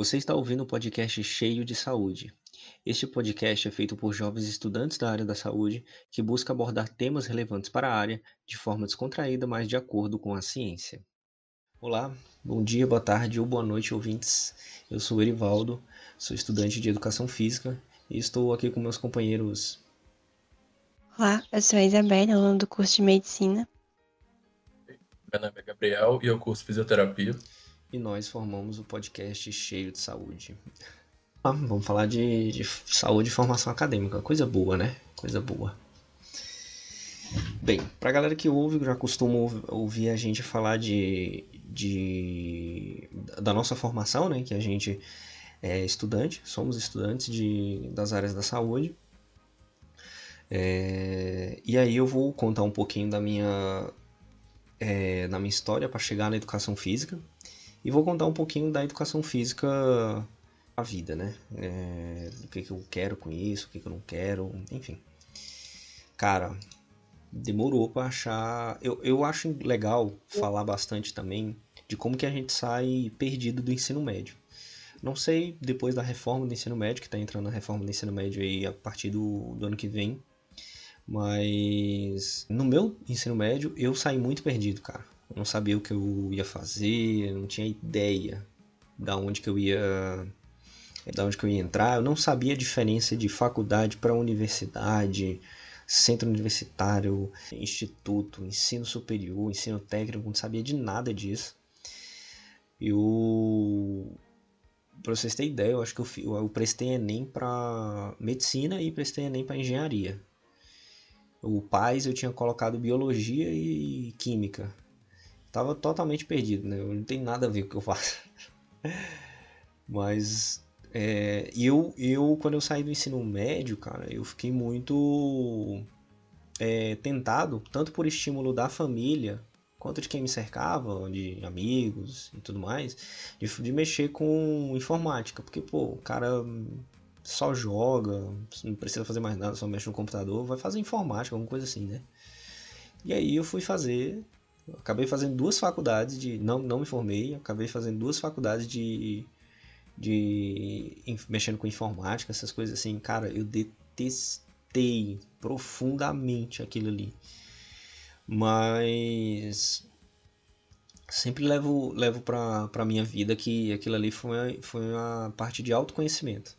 Você está ouvindo um podcast cheio de saúde. Este podcast é feito por jovens estudantes da área da saúde que busca abordar temas relevantes para a área de forma descontraída, mas de acordo com a ciência. Olá, bom dia, boa tarde ou boa noite, ouvintes. Eu sou Erivaldo, sou estudante de educação física e estou aqui com meus companheiros. Olá, eu sou a Isabela, aluna do curso de medicina. Meu nome é Gabriel e eu curso fisioterapia e nós formamos o podcast Cheio de Saúde. Ah, vamos falar de, de saúde e formação acadêmica, coisa boa, né? Coisa boa. Bem, pra galera que ouve, já costuma ouvir a gente falar de, de da nossa formação, né? Que a gente é estudante, somos estudantes de, das áreas da saúde. É, e aí eu vou contar um pouquinho da minha, é, da minha história para chegar na educação física. E vou contar um pouquinho da educação física a vida, né? É, o que, que eu quero com isso, o que, que eu não quero, enfim. Cara, demorou para achar. Eu, eu acho legal falar bastante também de como que a gente sai perdido do ensino médio. Não sei depois da reforma do ensino médio, que está entrando a reforma do ensino médio aí a partir do, do ano que vem. Mas no meu ensino médio eu saí muito perdido, cara. Eu não sabia o que eu ia fazer, não tinha ideia da onde que eu ia da onde que eu ia entrar. Eu não sabia a diferença de faculdade para universidade, centro universitário, instituto, ensino superior, ensino técnico, não sabia de nada disso. Eu para vocês terem ideia, eu acho que eu, eu prestei ENEM para medicina e prestei ENEM para engenharia. O PAIS eu tinha colocado biologia e química. Tava totalmente perdido, né? Eu não tem nada a ver com o que eu faço. Mas é, eu, eu, quando eu saí do ensino médio, cara, eu fiquei muito é, tentado, tanto por estímulo da família, quanto de quem me cercava, de amigos e tudo mais, de, de mexer com informática. Porque, pô, o cara só joga, não precisa fazer mais nada, só mexe no computador, vai fazer informática, alguma coisa assim, né? E aí eu fui fazer acabei fazendo duas faculdades de. Não, não me formei, acabei fazendo duas faculdades de. de. mexendo com informática, essas coisas assim. Cara, eu detestei profundamente aquilo ali. Mas. Sempre levo, levo pra, pra minha vida que aquilo ali foi, foi uma parte de autoconhecimento.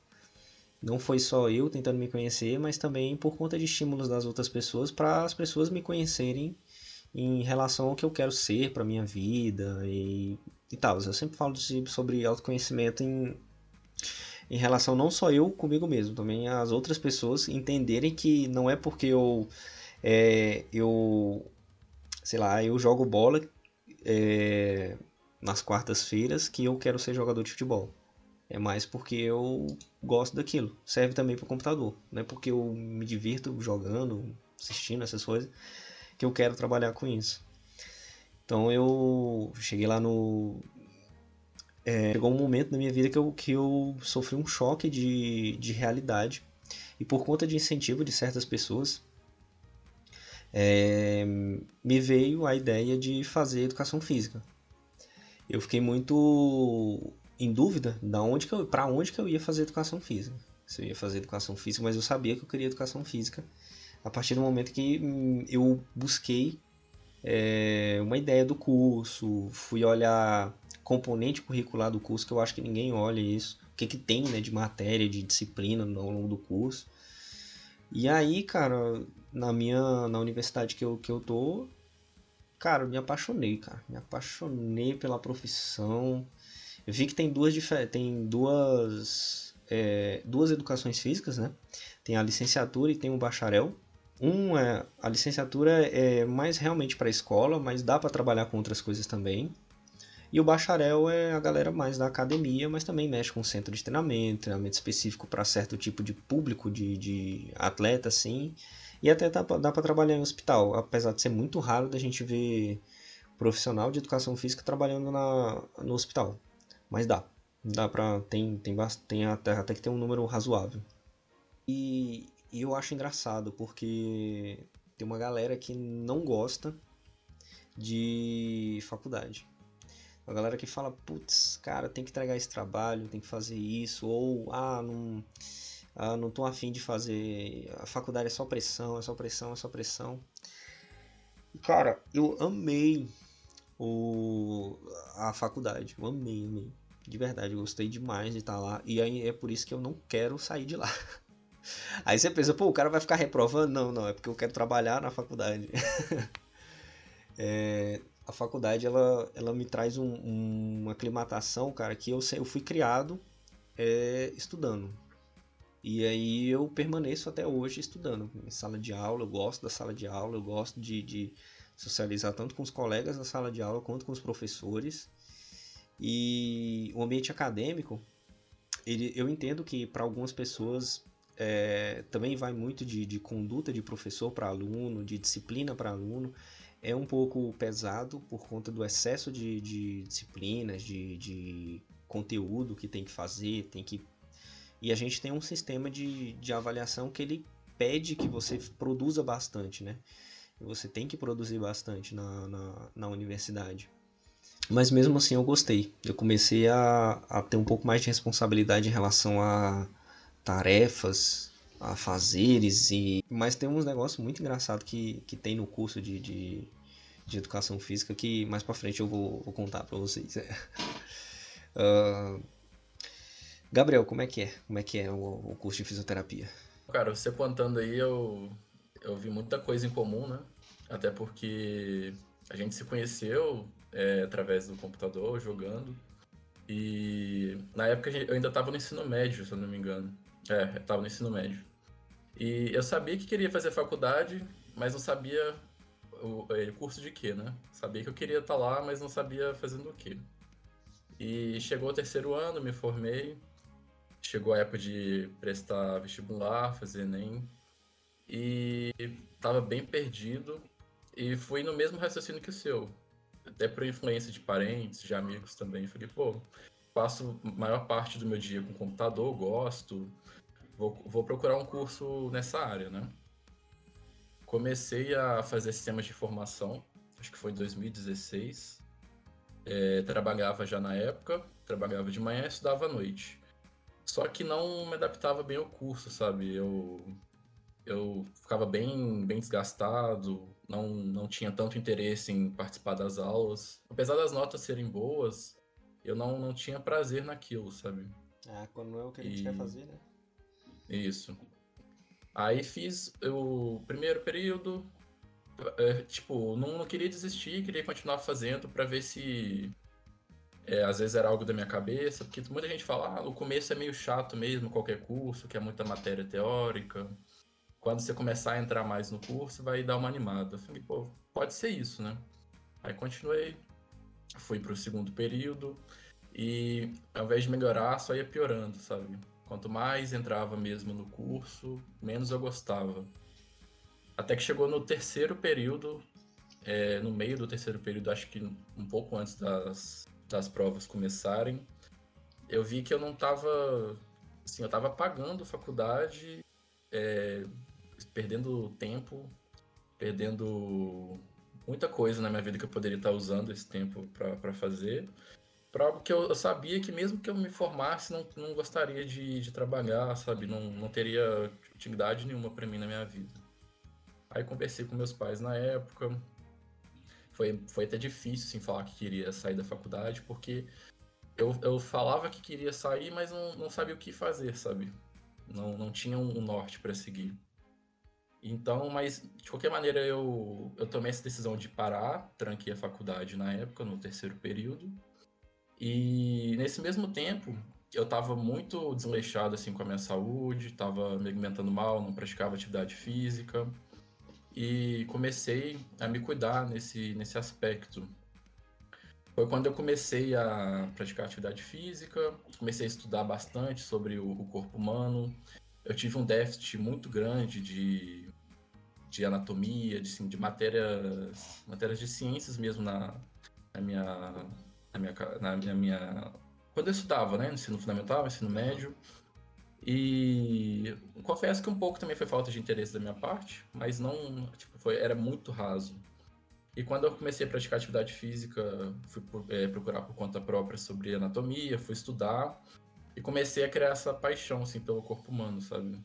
Não foi só eu tentando me conhecer, mas também por conta de estímulos das outras pessoas, para as pessoas me conhecerem em relação ao que eu quero ser para minha vida e, e tal. Eu sempre falo sobre autoconhecimento em, em relação não só eu comigo mesmo, também as outras pessoas entenderem que não é porque eu é, eu sei lá, eu jogo bola é, nas quartas-feiras que eu quero ser jogador de futebol. É mais porque eu gosto daquilo. Serve também para o computador. Não é porque eu me divirto jogando, assistindo essas coisas que eu quero trabalhar com isso. Então eu cheguei lá no. É, chegou um momento na minha vida que eu, que eu sofri um choque de, de realidade. E por conta de incentivo de certas pessoas, é, me veio a ideia de fazer educação física. Eu fiquei muito em dúvida da onde para onde que eu ia fazer educação física. Se eu ia fazer educação física, mas eu sabia que eu queria educação física a partir do momento que hum, eu busquei é, uma ideia do curso, fui olhar componente curricular do curso, que eu acho que ninguém olha isso, o que, que tem né, de matéria, de disciplina ao longo do curso. E aí, cara, na minha na universidade que eu, que eu tô, cara, me apaixonei, cara. Me apaixonei pela profissão. Eu vi que tem duas tem duas é, duas educações físicas, né? Tem a licenciatura e tem o bacharel. Um é a licenciatura é mais realmente para a escola, mas dá para trabalhar com outras coisas também. E o bacharel é a galera mais da academia, mas também mexe com centro de treinamento, treinamento específico para certo tipo de público de, de atleta, assim. E até dá, dá para trabalhar em hospital, apesar de ser muito raro da gente ver profissional de educação física trabalhando na, no hospital. Mas dá. Dá pra. Tem, tem, tem até, até que ter um número razoável. E, e eu acho engraçado porque tem uma galera que não gosta de faculdade. A galera que fala, putz, cara, tem que entregar esse trabalho, tem que fazer isso, ou ah, não, ah, não tô afim de fazer. A faculdade é só pressão, é só pressão, é só pressão. Cara, eu amei o, a faculdade. Eu amei, amei. De verdade, eu gostei demais de estar lá. E aí é por isso que eu não quero sair de lá. Aí você pensa, pô, o cara vai ficar reprovando? Não, não, é porque eu quero trabalhar na faculdade. é, a faculdade, ela, ela me traz um, um, uma aclimatação, cara, que eu, eu fui criado é, estudando. E aí eu permaneço até hoje estudando. Em sala de aula, eu gosto da sala de aula, eu gosto de, de socializar tanto com os colegas da sala de aula quanto com os professores. E o ambiente acadêmico, ele, eu entendo que para algumas pessoas é, também vai muito de, de conduta de professor para aluno, de disciplina para aluno. É um pouco pesado por conta do excesso de, de disciplinas, de, de conteúdo que tem que fazer, tem que e a gente tem um sistema de, de avaliação que ele pede que você produza bastante, né? Você tem que produzir bastante na, na, na universidade. Mas mesmo assim eu gostei. Eu comecei a, a ter um pouco mais de responsabilidade em relação a tarefas, a fazeres e... Mas tem uns negócios muito engraçados que, que tem no curso de, de, de educação física que mais pra frente eu vou, vou contar pra vocês. uh, Gabriel, como é que é? Como é que é o, o curso de fisioterapia? Cara, você contando aí, eu, eu vi muita coisa em comum, né? Até porque a gente se conheceu é, através do computador, jogando. E na época eu ainda estava no ensino médio, se eu não me engano. É, eu tava no ensino médio. E eu sabia que queria fazer faculdade, mas não sabia o, o é, curso de quê, né? Sabia que eu queria estar tá lá, mas não sabia fazendo o quê. E chegou o terceiro ano, me formei, chegou a época de prestar vestibular, fazer Enem, e estava bem perdido, e fui no mesmo raciocínio que o seu. Até por influência de parentes, de amigos também. Falei, pô, passo maior parte do meu dia com computador, gosto, vou, vou procurar um curso nessa área, né? Comecei a fazer sistemas de informação, acho que foi em 2016. É, trabalhava já na época, trabalhava de manhã e estudava à noite. Só que não me adaptava bem ao curso, sabe? Eu, eu ficava bem, bem desgastado, não, não tinha tanto interesse em participar das aulas. Apesar das notas serem boas, eu não, não tinha prazer naquilo, sabe? Ah, quando não é o que a gente e... quer fazer, né? Isso. Aí fiz o primeiro período, é, tipo, não, não queria desistir, queria continuar fazendo para ver se é, às vezes era algo da minha cabeça, porque muita gente fala, ah, no começo é meio chato mesmo qualquer curso, que é muita matéria teórica. Quando você começar a entrar mais no curso, vai dar uma animada. Eu falei, pô, pode ser isso, né? Aí continuei, fui para o segundo período e ao invés de melhorar, só ia piorando, sabe? Quanto mais entrava mesmo no curso, menos eu gostava. Até que chegou no terceiro período, é, no meio do terceiro período, acho que um pouco antes das, das provas começarem, eu vi que eu não estava, assim, eu estava pagando faculdade, é, perdendo tempo, perdendo muita coisa na minha vida que eu poderia estar usando esse tempo para fazer. Para algo que eu, sabia que mesmo que eu me formasse, não, não gostaria de, de trabalhar, sabe? Não, não teria utilidade nenhuma para mim na minha vida. Aí conversei com meus pais na época, foi, foi até difícil assim, falar que queria sair da faculdade, porque eu, eu falava que queria sair, mas não, não sabia o que fazer, sabe? Não, não tinha um norte para seguir. Então, mas de qualquer maneira eu, eu tomei essa decisão de parar, tranquei a faculdade na época, no terceiro período. E nesse mesmo tempo, eu estava muito desleixado assim com a minha saúde, estava me alimentando mal, não praticava atividade física e comecei a me cuidar nesse, nesse aspecto. Foi quando eu comecei a praticar atividade física, comecei a estudar bastante sobre o, o corpo humano. Eu tive um déficit muito grande de, de anatomia, de, de matérias, matérias de ciências mesmo na, na, minha, na, minha, na minha. Quando eu estudava, né? Ensino fundamental, ensino médio. E confesso que um pouco também foi falta de interesse da minha parte, mas não, tipo, foi, era muito raso. E quando eu comecei a praticar atividade física, fui é, procurar por conta própria sobre anatomia, fui estudar e comecei a criar essa paixão assim pelo corpo humano, sabe?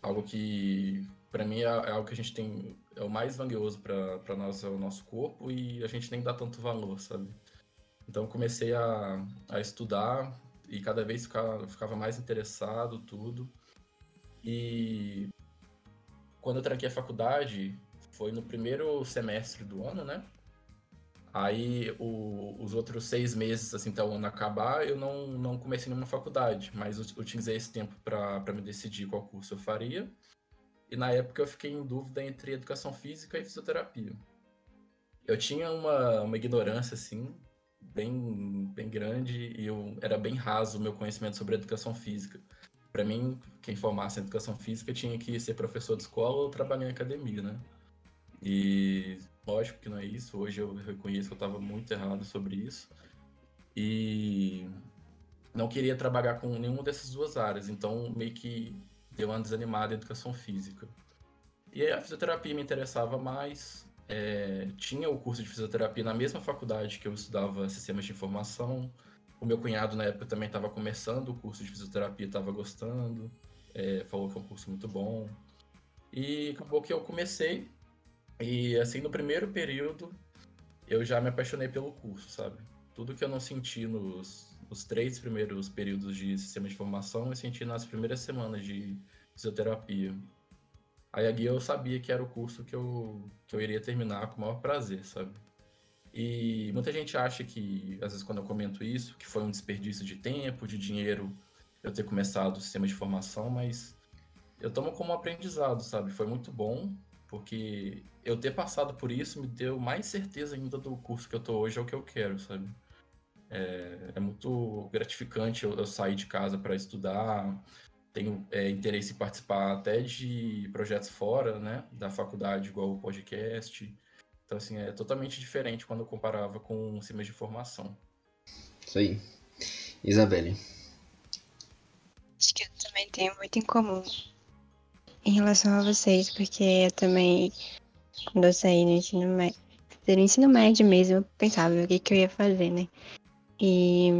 Algo que para mim é, é, algo que a gente tem é o mais valioso para nós é o nosso corpo e a gente nem dá tanto valor, sabe? Então comecei a, a estudar e cada vez ficava, ficava mais interessado tudo. E quando eu tranquei a faculdade, foi no primeiro semestre do ano, né? Aí o, os outros seis meses, assim, até o ano acabar, eu não, não comecei nenhuma faculdade, mas utilizei esse tempo para me decidir qual curso eu faria. E na época eu fiquei em dúvida entre educação física e fisioterapia. Eu tinha uma, uma ignorância, assim, bem, bem grande e eu era bem raso o meu conhecimento sobre educação física. Para mim, quem formasse em educação física tinha que ser professor de escola ou trabalhar em academia, né? E lógico que não é isso. Hoje eu reconheço que eu estava muito errado sobre isso. E não queria trabalhar com nenhuma dessas duas áreas, então meio que deu uma desanimada em educação física. E a fisioterapia me interessava mais. É, tinha o curso de fisioterapia na mesma faculdade que eu estudava sistemas de informação. O meu cunhado, na época, também estava começando o curso de fisioterapia, estava gostando, é, falou que é um curso muito bom. E acabou que eu comecei, e assim, no primeiro período, eu já me apaixonei pelo curso, sabe? Tudo que eu não senti nos, nos três primeiros períodos de sistema de formação, eu senti nas primeiras semanas de fisioterapia. Aí aqui eu sabia que era o curso que eu, que eu iria terminar com o maior prazer, sabe? E muita gente acha que, às vezes, quando eu comento isso, que foi um desperdício de tempo, de dinheiro, eu ter começado o sistema de formação, mas eu tomo como aprendizado, sabe? Foi muito bom, porque eu ter passado por isso me deu mais certeza ainda do curso que eu tô hoje, é o que eu quero, sabe? É, é muito gratificante eu, eu sair de casa para estudar, tenho é, interesse em participar até de projetos fora, né, da faculdade, igual o podcast, então, assim, é totalmente diferente quando eu comparava com sistemas de formação. Isso aí. Isabelle. Acho que eu também tenho muito em comum em relação a vocês, porque eu também, quando eu saí no ensino médio, no ensino médio mesmo, eu pensava o que, que eu ia fazer, né? E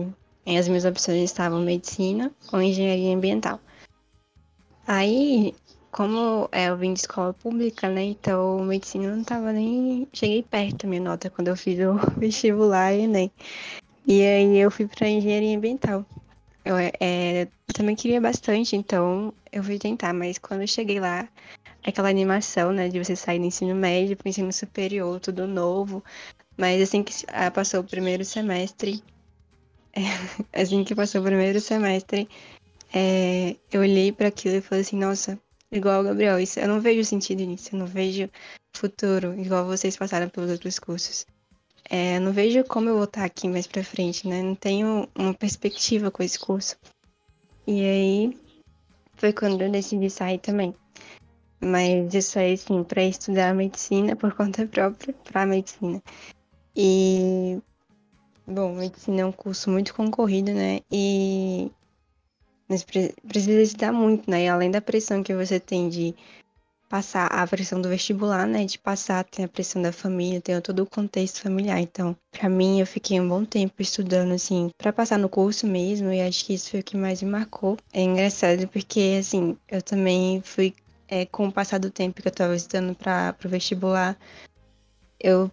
as minhas opções estavam medicina ou engenharia ambiental. Aí como é, eu vim de escola pública, né? Então medicina não tava nem. Cheguei perto da minha nota quando eu fiz o vestibular e Enem. E aí eu fui para engenharia ambiental. Eu, é, eu também queria bastante, então eu fui tentar, mas quando eu cheguei lá, aquela animação, né, de você sair do ensino médio para o ensino superior, tudo novo. Mas assim que ah, passou o primeiro semestre, é, assim que passou o primeiro semestre, é, eu olhei para aquilo e falei assim, nossa, igual o Gabriel. Isso, eu não vejo sentido nisso, eu não vejo futuro, igual vocês passaram pelos outros cursos. É, não vejo como eu vou estar aqui mais pra frente, né? Não tenho uma perspectiva com esse curso. E aí foi quando eu decidi sair também. Mas eu saí, assim, pra estudar medicina por conta própria, pra medicina. E, bom, medicina é um curso muito concorrido, né? E mas precisa estudar muito, né? E além da pressão que você tem de passar a pressão do vestibular, né? De passar, tem a pressão da família, tem todo o contexto familiar. Então, para mim, eu fiquei um bom tempo estudando, assim, para passar no curso mesmo, e acho que isso foi o que mais me marcou. É engraçado porque, assim, eu também fui, é, com o passar do tempo que eu tava estudando para o vestibular, eu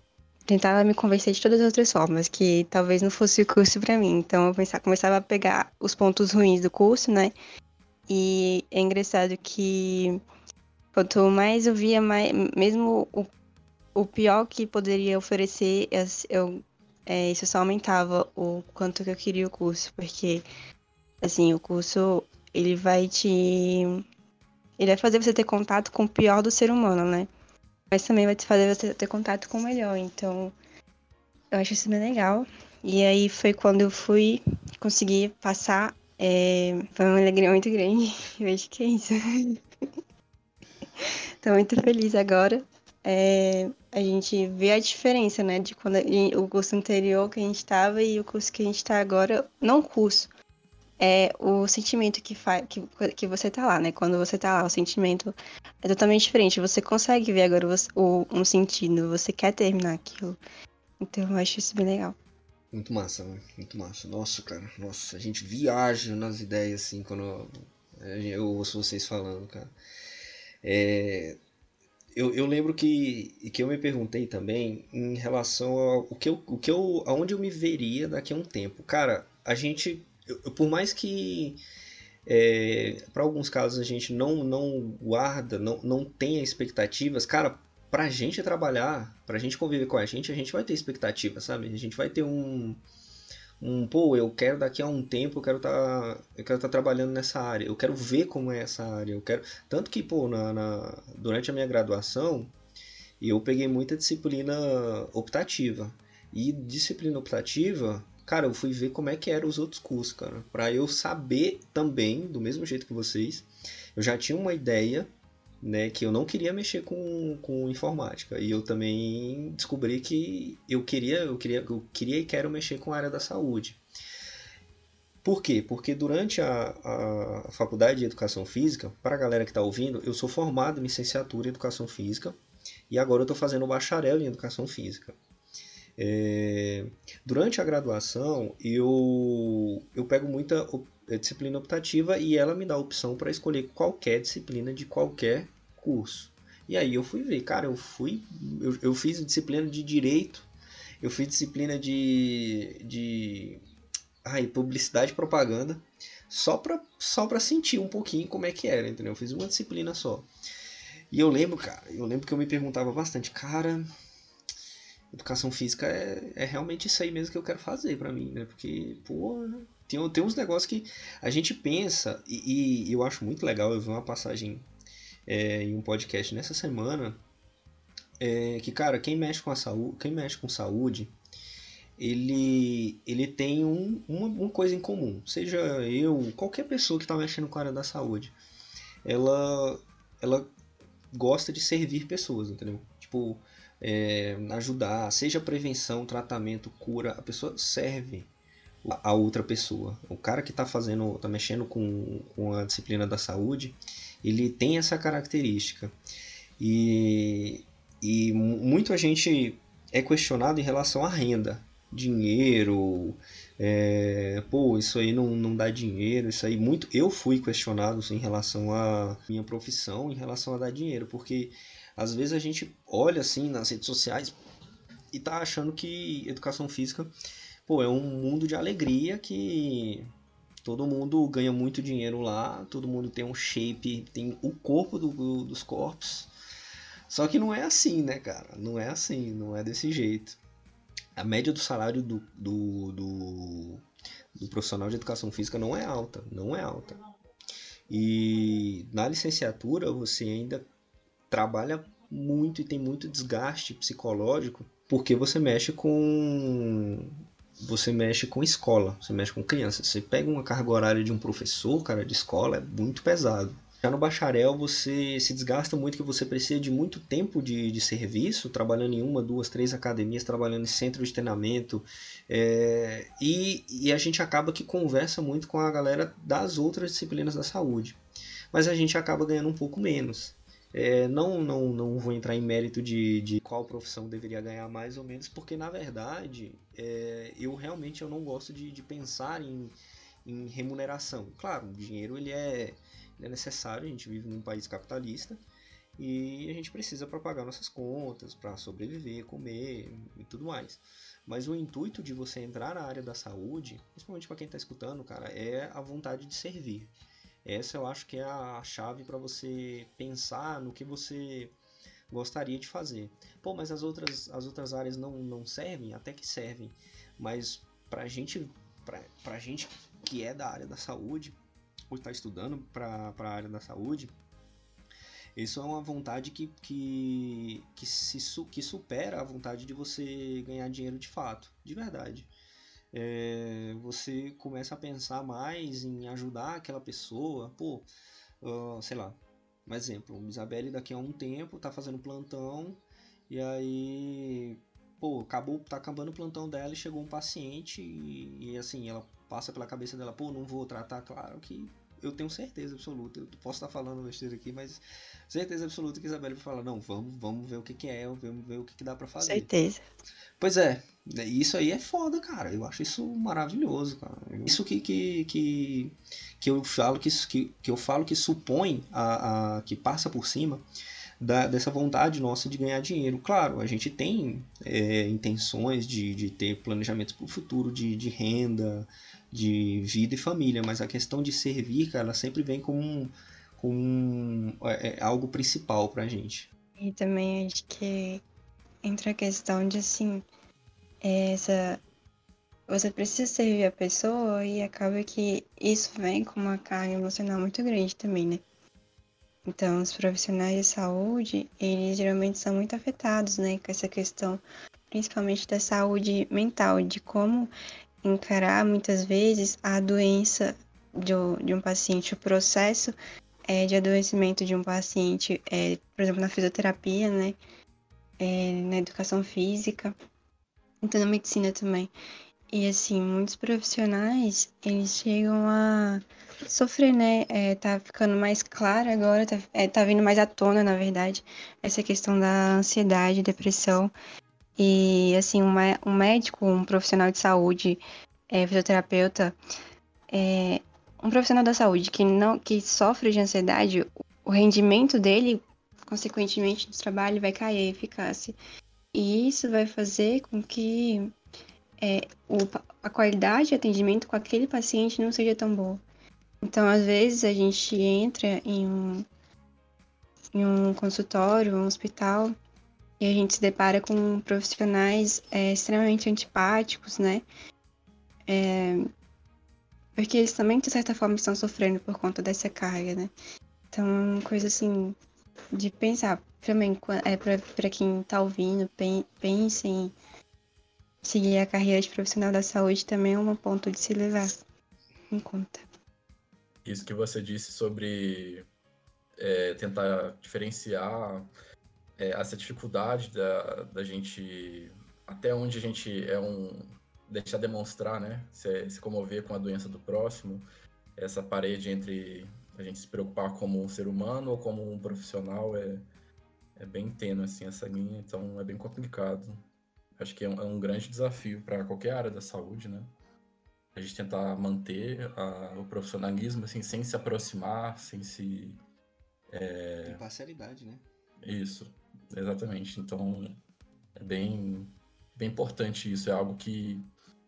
tentava me convencer de todas as outras formas, que talvez não fosse o curso para mim. Então eu pensava, começava a pegar os pontos ruins do curso, né? E é engraçado que quanto mais eu via, mais, mesmo o, o pior que poderia oferecer, eu, é, isso só aumentava o quanto que eu queria o curso, porque assim, o curso ele vai te ele vai fazer você ter contato com o pior do ser humano, né? Mas também vai te fazer você ter contato com o melhor. Então, eu acho isso bem legal. E aí foi quando eu fui conseguir passar. É, foi uma alegria muito grande. Eu acho que é isso. Tô muito feliz agora. É, a gente vê a diferença, né? De quando gente, o curso anterior que a gente estava e o curso que a gente está agora. Não curso, é o sentimento que, faz, que, que você tá lá, né? Quando você tá lá, o sentimento é totalmente diferente. Você consegue ver agora o, um sentido, você quer terminar aquilo. Então eu acho isso bem legal. Muito massa, né? Muito massa. Nossa, cara. Nossa, a gente viaja nas ideias, assim, quando eu, eu ouço vocês falando, cara. É, eu, eu lembro que, que eu me perguntei também em relação ao o que eu, o que eu, aonde eu me veria daqui a um tempo. Cara, a gente, eu, por mais que é, para alguns casos a gente não, não guarda, não, não tenha expectativas, cara, pra gente trabalhar, pra gente conviver com a gente, a gente vai ter expectativa, sabe? A gente vai ter um um, pô, eu quero daqui a um tempo, eu quero tá, eu quero tá trabalhando nessa área, eu quero ver como é essa área, eu quero, tanto que, pô, na, na durante a minha graduação, eu peguei muita disciplina optativa. E disciplina optativa, cara, eu fui ver como é que eram os outros cursos, cara, para eu saber também, do mesmo jeito que vocês, eu já tinha uma ideia né, que eu não queria mexer com, com informática. E eu também descobri que eu queria, eu queria, eu queria e quero mexer com a área da saúde. Por quê? Porque durante a, a faculdade de educação física, para a galera que está ouvindo, eu sou formado em licenciatura em educação física e agora eu estou fazendo bacharel em educação física. É, durante a graduação, eu, eu pego muita é disciplina optativa e ela me dá a opção para escolher qualquer disciplina de qualquer curso. E aí eu fui ver, cara, eu fui, eu, eu fiz disciplina de direito, eu fiz disciplina de, de ai, publicidade e propaganda, só para só pra sentir um pouquinho como é que era, entendeu? Eu fiz uma disciplina só. E eu lembro, cara, eu lembro que eu me perguntava bastante, cara, educação física é, é realmente isso aí mesmo que eu quero fazer para mim, né? Porque, pô, tem, tem uns negócios que a gente pensa, e, e eu acho muito legal, eu vi uma passagem é, em um podcast nessa semana, é, que, cara, quem mexe com a saúde, quem mexe com saúde, ele, ele tem um, uma, uma coisa em comum. Seja eu, qualquer pessoa que está mexendo com a área da saúde, ela, ela gosta de servir pessoas, entendeu? Tipo, é, ajudar, seja prevenção, tratamento, cura, a pessoa serve a outra pessoa. O cara que está fazendo, está mexendo com, com a disciplina da saúde, ele tem essa característica. E, e muita gente é questionado em relação à renda, dinheiro, é, pô, isso aí não, não dá dinheiro, isso aí muito. Eu fui questionado em relação à minha profissão, em relação a dar dinheiro, porque às vezes a gente olha assim nas redes sociais e tá achando que educação física pô, é um mundo de alegria que todo mundo ganha muito dinheiro lá, todo mundo tem um shape, tem o corpo do, dos corpos. Só que não é assim, né, cara? Não é assim, não é desse jeito. A média do salário do, do, do, do profissional de educação física não é alta, não é alta. E na licenciatura você ainda trabalha muito e tem muito desgaste psicológico porque você mexe com você mexe com escola, você mexe com criança. Você pega uma carga horária de um professor, cara, de escola, é muito pesado. Já no bacharel você se desgasta muito que você precisa de muito tempo de, de serviço, trabalhando em uma, duas, três academias, trabalhando em centro de treinamento. É, e, e a gente acaba que conversa muito com a galera das outras disciplinas da saúde. Mas a gente acaba ganhando um pouco menos. É, não, não, não vou entrar em mérito de, de qual profissão deveria ganhar mais ou menos, porque na verdade é, eu realmente eu não gosto de, de pensar em, em remuneração. Claro, o dinheiro ele é, ele é necessário, a gente vive num país capitalista e a gente precisa para pagar nossas contas, para sobreviver, comer e tudo mais. Mas o intuito de você entrar na área da saúde, principalmente para quem está escutando, cara, é a vontade de servir. Essa eu acho que é a chave para você pensar no que você gostaria de fazer. Pô, mas as outras, as outras áreas não, não servem? Até que servem. Mas pra gente, pra, pra gente que é da área da saúde, ou está estudando para a área da saúde, isso é uma vontade que, que, que, se, que supera a vontade de você ganhar dinheiro de fato, de verdade é, você começa a pensar mais em ajudar aquela pessoa. Pô, uh, sei lá, um exemplo, Isabelle daqui a um tempo tá fazendo plantão e aí, pô, acabou, tá acabando o plantão dela e chegou um paciente e, e assim, ela passa pela cabeça dela, pô, não vou tratar, claro que eu tenho certeza absoluta, eu posso estar falando besteira aqui, mas certeza absoluta que a Isabelle vai falar, não, vamos, vamos ver o que, que é, vamos ver o que, que dá para fazer. Certeza. Pois é, isso aí é foda, cara. Eu acho isso maravilhoso, cara. Isso que, que, que, que eu falo que, que, que eu falo que supõe a, a que passa por cima da, dessa vontade nossa de ganhar dinheiro. Claro, a gente tem é, intenções de, de ter planejamentos para o futuro, de, de renda, de vida e família, mas a questão de servir, cara, ela sempre vem com, um, com um, é, é algo principal pra gente. E também acho que entra a questão de assim, é essa você precisa servir a pessoa e acaba que isso vem com uma carga emocional muito grande também, né? Então, os profissionais de saúde, eles geralmente são muito afetados, né, com essa questão, principalmente da saúde mental, de como encarar muitas vezes a doença de, de um paciente, o processo é, de adoecimento de um paciente, é, por exemplo, na fisioterapia, né, é, na educação física, então na medicina também. E assim, muitos profissionais, eles chegam a sofrer, né? É, tá ficando mais claro agora, tá, é, tá vindo mais à tona, na verdade, essa questão da ansiedade, depressão. E assim, um, um médico, um profissional de saúde, é, fisioterapeuta, é, um profissional da saúde que não que sofre de ansiedade, o rendimento dele, consequentemente, do trabalho vai cair a eficácia. E isso vai fazer com que é, o, a qualidade de atendimento com aquele paciente não seja tão boa. Então, às vezes, a gente entra em um, em um consultório, um hospital, e a gente se depara com profissionais é, extremamente antipáticos, né? É, porque eles também, de certa forma, estão sofrendo por conta dessa carga, né? Então, é coisa assim de pensar também é para quem está ouvindo, pense em seguir a carreira de profissional da saúde também é um ponto de se levar em conta. Isso que você disse sobre é, tentar diferenciar é, essa dificuldade da, da gente até onde a gente é um deixar demonstrar, né, se, se comover com a doença do próximo, essa parede entre a gente se preocupar como um ser humano ou como um profissional é, é bem tênue, assim, essa linha, então é bem complicado. Acho que é um, é um grande desafio para qualquer área da saúde, né? A gente tentar manter a, o profissionalismo, assim, sem se aproximar, sem se... É... Imparcialidade, né? Isso, exatamente. Então, é bem, bem importante isso. É algo que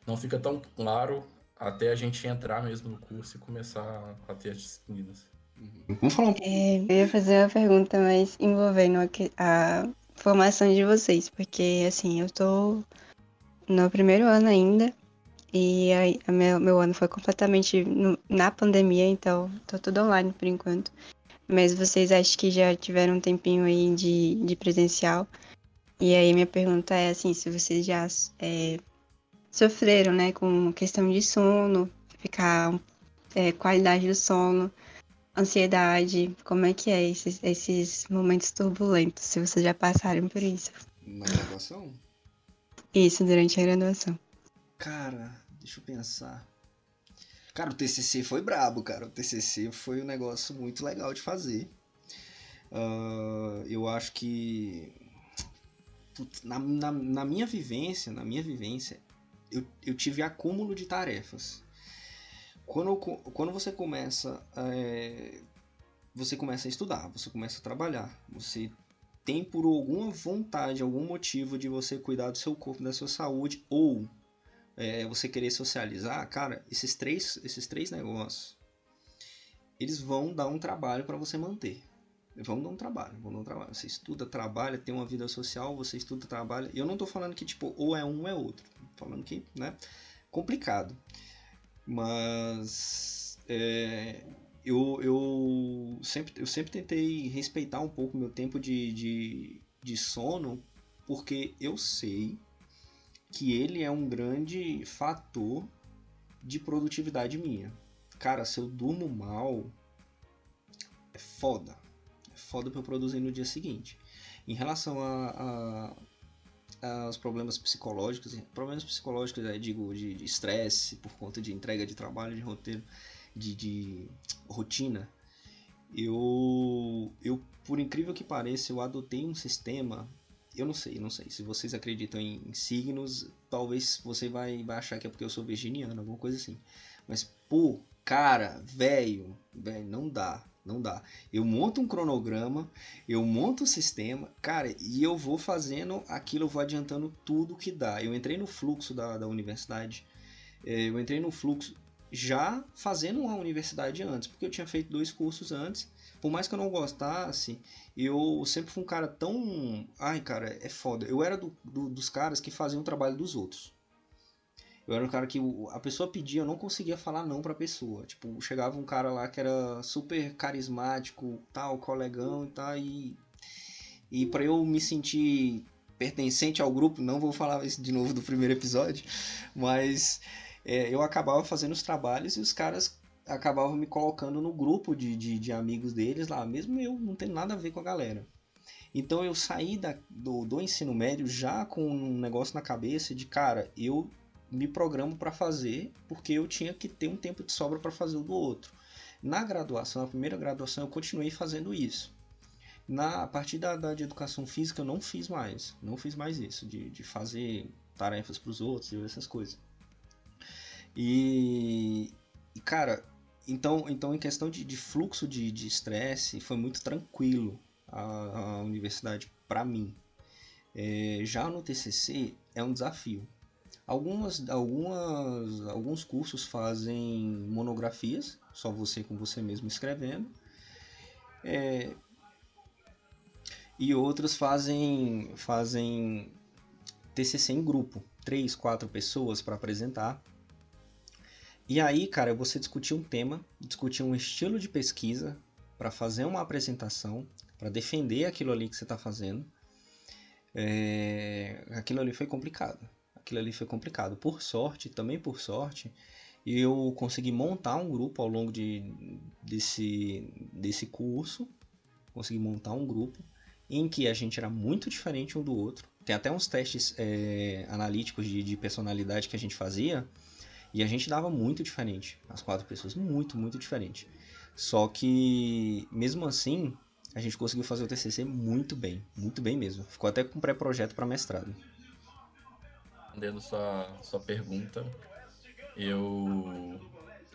não fica tão claro até a gente entrar mesmo no curso e começar a ter as disciplinas. Uhum. Vamos falar um pouco. É, eu ia fazer uma pergunta mais envolvendo a, a formação de vocês, porque assim, eu tô no primeiro ano ainda e a, a meu, meu ano foi completamente no, na pandemia, então tô tudo online por enquanto. Mas vocês acham que já tiveram um tempinho aí de, de presencial? E aí minha pergunta é assim, se vocês já é, sofreram, né, com questão de sono, ficar é, qualidade do sono, ansiedade, como é que é esses, esses momentos turbulentos, se vocês já passaram por isso? Na graduação? Isso, durante a graduação. Cara, deixa eu pensar. Cara, o TCC foi brabo, cara. O TCC foi um negócio muito legal de fazer. Uh, eu acho que na, na, na, minha vivência, na minha vivência, eu, eu tive acúmulo de tarefas. Quando, quando você começa é, você começa a estudar, você começa a trabalhar, você tem por alguma vontade, algum motivo de você cuidar do seu corpo, da sua saúde, ou é, você querer socializar, cara, esses três, esses três negócios, eles vão dar um trabalho para você manter. Vão dar um trabalho, vão dar um trabalho. Você estuda, trabalha, tem uma vida social, você estuda, trabalha. E eu não tô falando que, tipo, ou é um ou é outro. Tô falando que, né, complicado. Mas é, eu, eu, sempre, eu sempre tentei respeitar um pouco meu tempo de, de, de sono, porque eu sei que ele é um grande fator de produtividade minha. Cara, se eu durmo mal, é foda. É foda pra eu produzir no dia seguinte. Em relação a, a ah, os problemas psicológicos, problemas psicológicos, digo, de estresse por conta de entrega de trabalho, de roteiro, de, de rotina, eu, eu, por incrível que pareça, eu adotei um sistema. Eu não sei, não sei. Se vocês acreditam em, em signos, talvez você vai, vai achar que é porque eu sou virginiano, alguma coisa assim. Mas, pô, cara, velho, velho, não dá. Não dá. Eu monto um cronograma, eu monto um sistema, cara, e eu vou fazendo aquilo, eu vou adiantando tudo que dá. Eu entrei no fluxo da, da universidade, é, eu entrei no fluxo já fazendo uma universidade antes, porque eu tinha feito dois cursos antes. Por mais que eu não gostasse, eu sempre fui um cara tão. Ai, cara, é foda. Eu era do, do, dos caras que faziam o trabalho dos outros. Eu era um cara que a pessoa pedia, eu não conseguia falar não pra pessoa. Tipo, chegava um cara lá que era super carismático, tal, colegão e tal, e. E pra eu me sentir pertencente ao grupo, não vou falar isso de novo do primeiro episódio, mas é, eu acabava fazendo os trabalhos e os caras acabavam me colocando no grupo de, de, de, amigos deles lá, mesmo eu não tendo nada a ver com a galera. Então eu saí da, do, do ensino médio já com um negócio na cabeça de, cara, eu me programo para fazer porque eu tinha que ter um tempo de sobra para fazer o do outro. Na graduação, na primeira graduação, eu continuei fazendo isso. Na, a partir da, da de educação física, eu não fiz mais. Não fiz mais isso, de, de fazer tarefas para os outros e essas coisas. E, e cara, então, então em questão de, de fluxo de estresse, foi muito tranquilo a, a universidade para mim. É, já no TCC é um desafio. Algumas, algumas, alguns cursos fazem monografias, só você com você mesmo escrevendo. É, e outros fazem, fazem TCC em grupo, três, quatro pessoas para apresentar. E aí, cara, você discutir um tema, discutir um estilo de pesquisa para fazer uma apresentação, para defender aquilo ali que você está fazendo. É... Aquilo ali foi complicado. Aquilo ali foi complicado. Por sorte, também por sorte, eu consegui montar um grupo ao longo de, desse, desse curso. Consegui montar um grupo em que a gente era muito diferente um do outro. Tem até uns testes é, analíticos de, de personalidade que a gente fazia e a gente dava muito diferente, as quatro pessoas, muito, muito diferente. Só que, mesmo assim, a gente conseguiu fazer o TCC muito bem, muito bem mesmo. Ficou até com pré-projeto para mestrado. Respondendo sua, sua pergunta, eu,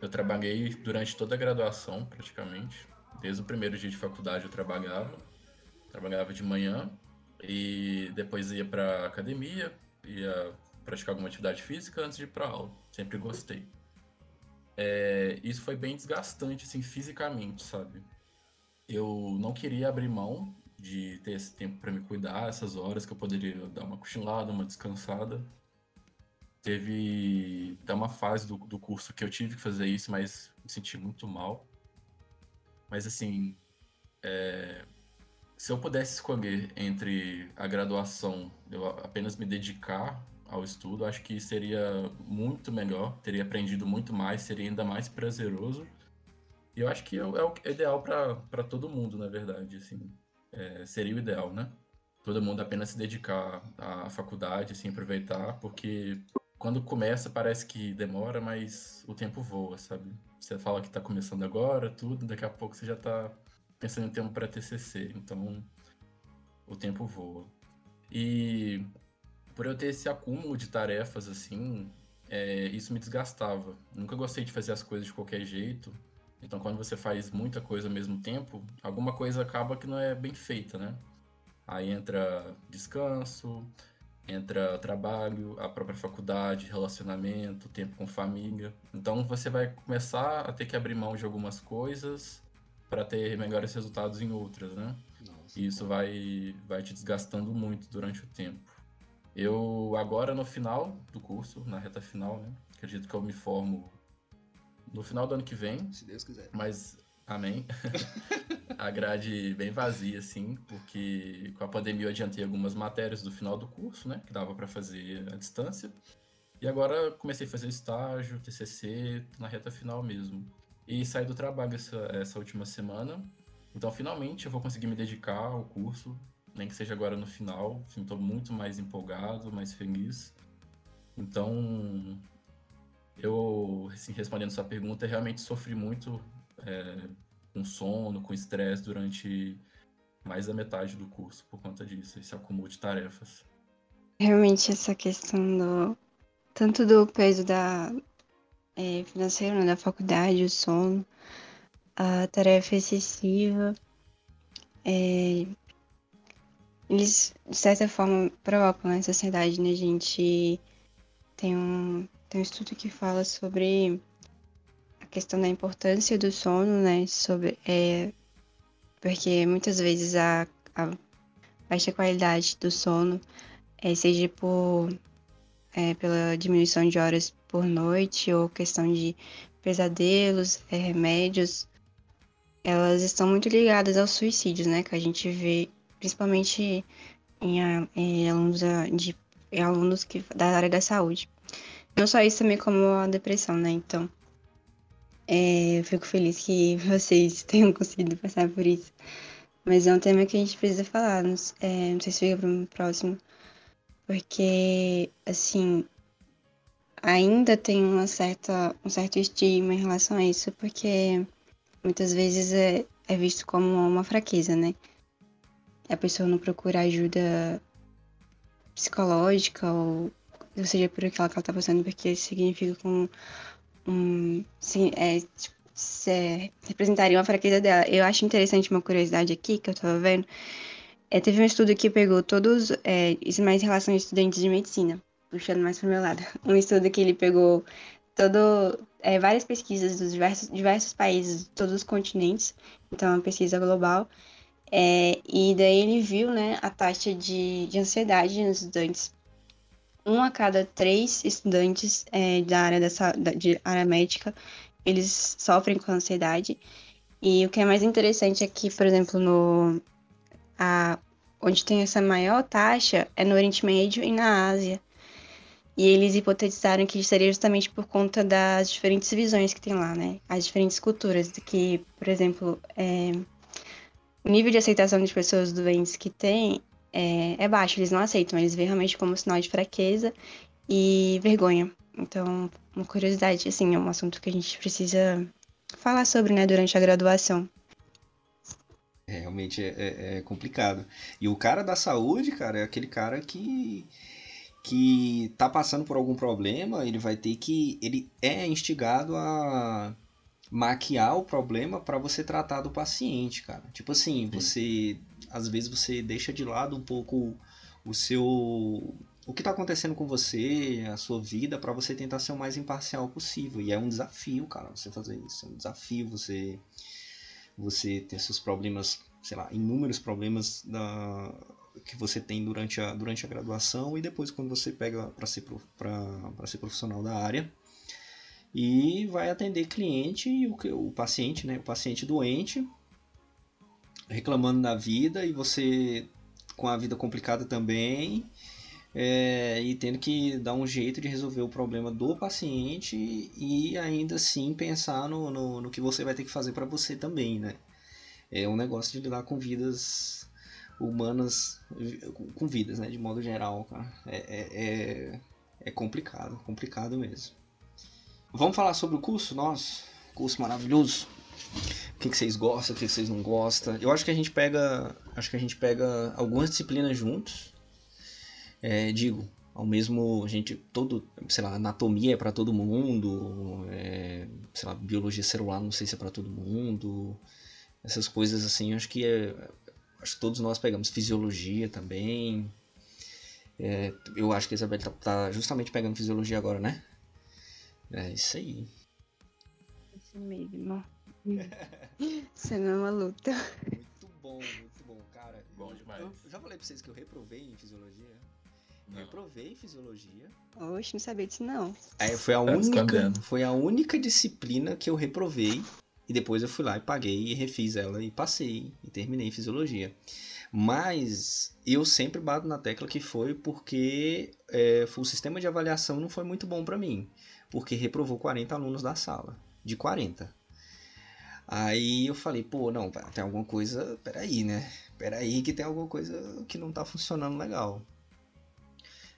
eu trabalhei durante toda a graduação, praticamente. Desde o primeiro dia de faculdade eu trabalhava. Trabalhava de manhã e depois ia para academia, ia praticar alguma atividade física antes de ir para aula. Sempre gostei. É, isso foi bem desgastante, assim, fisicamente, sabe? Eu não queria abrir mão de ter esse tempo para me cuidar, essas horas que eu poderia dar uma cochilada, uma descansada. Teve até uma fase do, do curso que eu tive que fazer isso, mas me senti muito mal. Mas assim, é, se eu pudesse escolher entre a graduação, eu apenas me dedicar ao estudo, acho que seria muito melhor, teria aprendido muito mais, seria ainda mais prazeroso. E eu acho que é, o é ideal para todo mundo, na verdade, assim. É, seria o ideal, né? Todo mundo apenas se dedicar à faculdade, assim, aproveitar, porque quando começa parece que demora, mas o tempo voa, sabe? Você fala que está começando agora, tudo, daqui a pouco você já está pensando em ter um pré-TCC, então o tempo voa. E por eu ter esse acúmulo de tarefas, assim, é, isso me desgastava. Nunca gostei de fazer as coisas de qualquer jeito. Então, quando você faz muita coisa ao mesmo tempo, alguma coisa acaba que não é bem feita, né? Aí entra descanso, entra trabalho, a própria faculdade, relacionamento, tempo com família. Então, você vai começar a ter que abrir mão de algumas coisas para ter melhores resultados em outras, né? Nossa, e isso vai, vai te desgastando muito durante o tempo. Eu agora no final do curso, na reta final, né? Acredito que eu me formo no final do ano que vem. Se Deus quiser. Mas, amém. a grade bem vazia, assim, porque com a pandemia eu adiantei algumas matérias do final do curso, né? Que dava para fazer à distância. E agora comecei a fazer estágio, TCC, na reta final mesmo. E saí do trabalho essa, essa última semana. Então, finalmente, eu vou conseguir me dedicar ao curso nem que seja agora no final. Assim, tô muito mais empolgado, mais feliz. Então, eu, assim, respondendo sua pergunta, realmente sofri muito é, com sono, com estresse durante mais da metade do curso por conta disso, esse acúmulo de tarefas. Realmente essa questão do tanto do peso da é, financeiro, né, da faculdade, o sono, a tarefa excessiva, é, eles de certa forma provocam na sociedade, né? A gente tem um, tem um estudo que fala sobre a questão da importância do sono, né? Sobre, é, porque muitas vezes a, a baixa qualidade do sono, é, seja por é, pela diminuição de horas por noite ou questão de pesadelos, é, remédios, elas estão muito ligadas aos suicídios, né? Que a gente vê principalmente em, em alunos, de, em alunos que, da área da saúde. Não só isso, também como a depressão, né? Então, é, eu fico feliz que vocês tenham conseguido passar por isso. Mas é um tema que a gente precisa falar, não, é, não sei se fica para o próximo. Porque, assim, ainda tem uma certa, um certo estigma em relação a isso, porque muitas vezes é, é visto como uma fraqueza, né? A pessoa não procura ajuda psicológica ou, seja por aquilo que ela está passando, porque significa como um, sim, é, tipo, é, representaria uma fraqueza dela. Eu acho interessante uma curiosidade aqui que eu estava vendo é, teve um estudo que pegou todos, é, isso mais em relação a estudantes de medicina, puxando mais para o meu lado. Um estudo que ele pegou todo, é, várias pesquisas dos diversos, diversos países, todos os continentes, então é uma pesquisa global. É, e daí ele viu né, a taxa de, de ansiedade nos estudantes. Um a cada três estudantes é, da área dessa, de área médica, eles sofrem com ansiedade. E o que é mais interessante é que, por exemplo, no, a, onde tem essa maior taxa é no Oriente Médio e na Ásia. E eles hipotetizaram que seria justamente por conta das diferentes visões que tem lá, né? As diferentes culturas. Que, por exemplo, é, o nível de aceitação de pessoas doentes que tem é, é baixo, eles não aceitam, eles veem realmente como sinal de fraqueza e vergonha. Então, uma curiosidade, assim, é um assunto que a gente precisa falar sobre, né, durante a graduação. É, realmente é, é, é, complicado. E o cara da saúde, cara, é aquele cara que que tá passando por algum problema, ele vai ter que ele é instigado a maquiar o problema para você tratar do paciente, cara. Tipo assim, você às vezes você deixa de lado um pouco o seu o que está acontecendo com você, a sua vida, para você tentar ser o mais imparcial possível. E é um desafio, cara, você fazer isso. É um desafio você você ter seus problemas, sei lá, inúmeros problemas da, que você tem durante a, durante a graduação e depois quando você pega para ser, ser profissional da área e vai atender cliente e o, o paciente, né, o paciente doente reclamando da vida e você com a vida complicada também é, e tendo que dar um jeito de resolver o problema do paciente e ainda assim pensar no, no, no que você vai ter que fazer para você também, né? É um negócio de lidar com vidas humanas, com vidas, né? De modo geral, cara. É, é, é, é complicado, complicado mesmo. Vamos falar sobre o curso nosso? Curso maravilhoso. O que, que vocês gostam, o que, que vocês não gostam. Eu acho que a gente pega. Acho que a gente pega algumas disciplinas juntos é, digo, ao mesmo a gente todo sei lá anatomia é para todo mundo é, sei lá biologia celular não sei se é para todo mundo essas coisas assim acho que é, acho que todos nós pegamos fisiologia também é, eu acho que a Isabel tá, tá, justamente pegando fisiologia agora né é isso aí isso mesmo isso é uma luta muito bom muito bom cara bom demais eu, já falei para vocês que eu reprovei em fisiologia não. Reprovei fisiologia. Oxe, não sabia disso não. É, foi a tá única, foi a única disciplina que eu reprovei e depois eu fui lá e paguei e refiz ela e passei e terminei fisiologia. Mas eu sempre bato na tecla que foi porque é, o sistema de avaliação não foi muito bom para mim, porque reprovou 40 alunos da sala, de 40. Aí eu falei, pô, não, tem alguma coisa, peraí, né? Peraí que tem alguma coisa que não tá funcionando legal.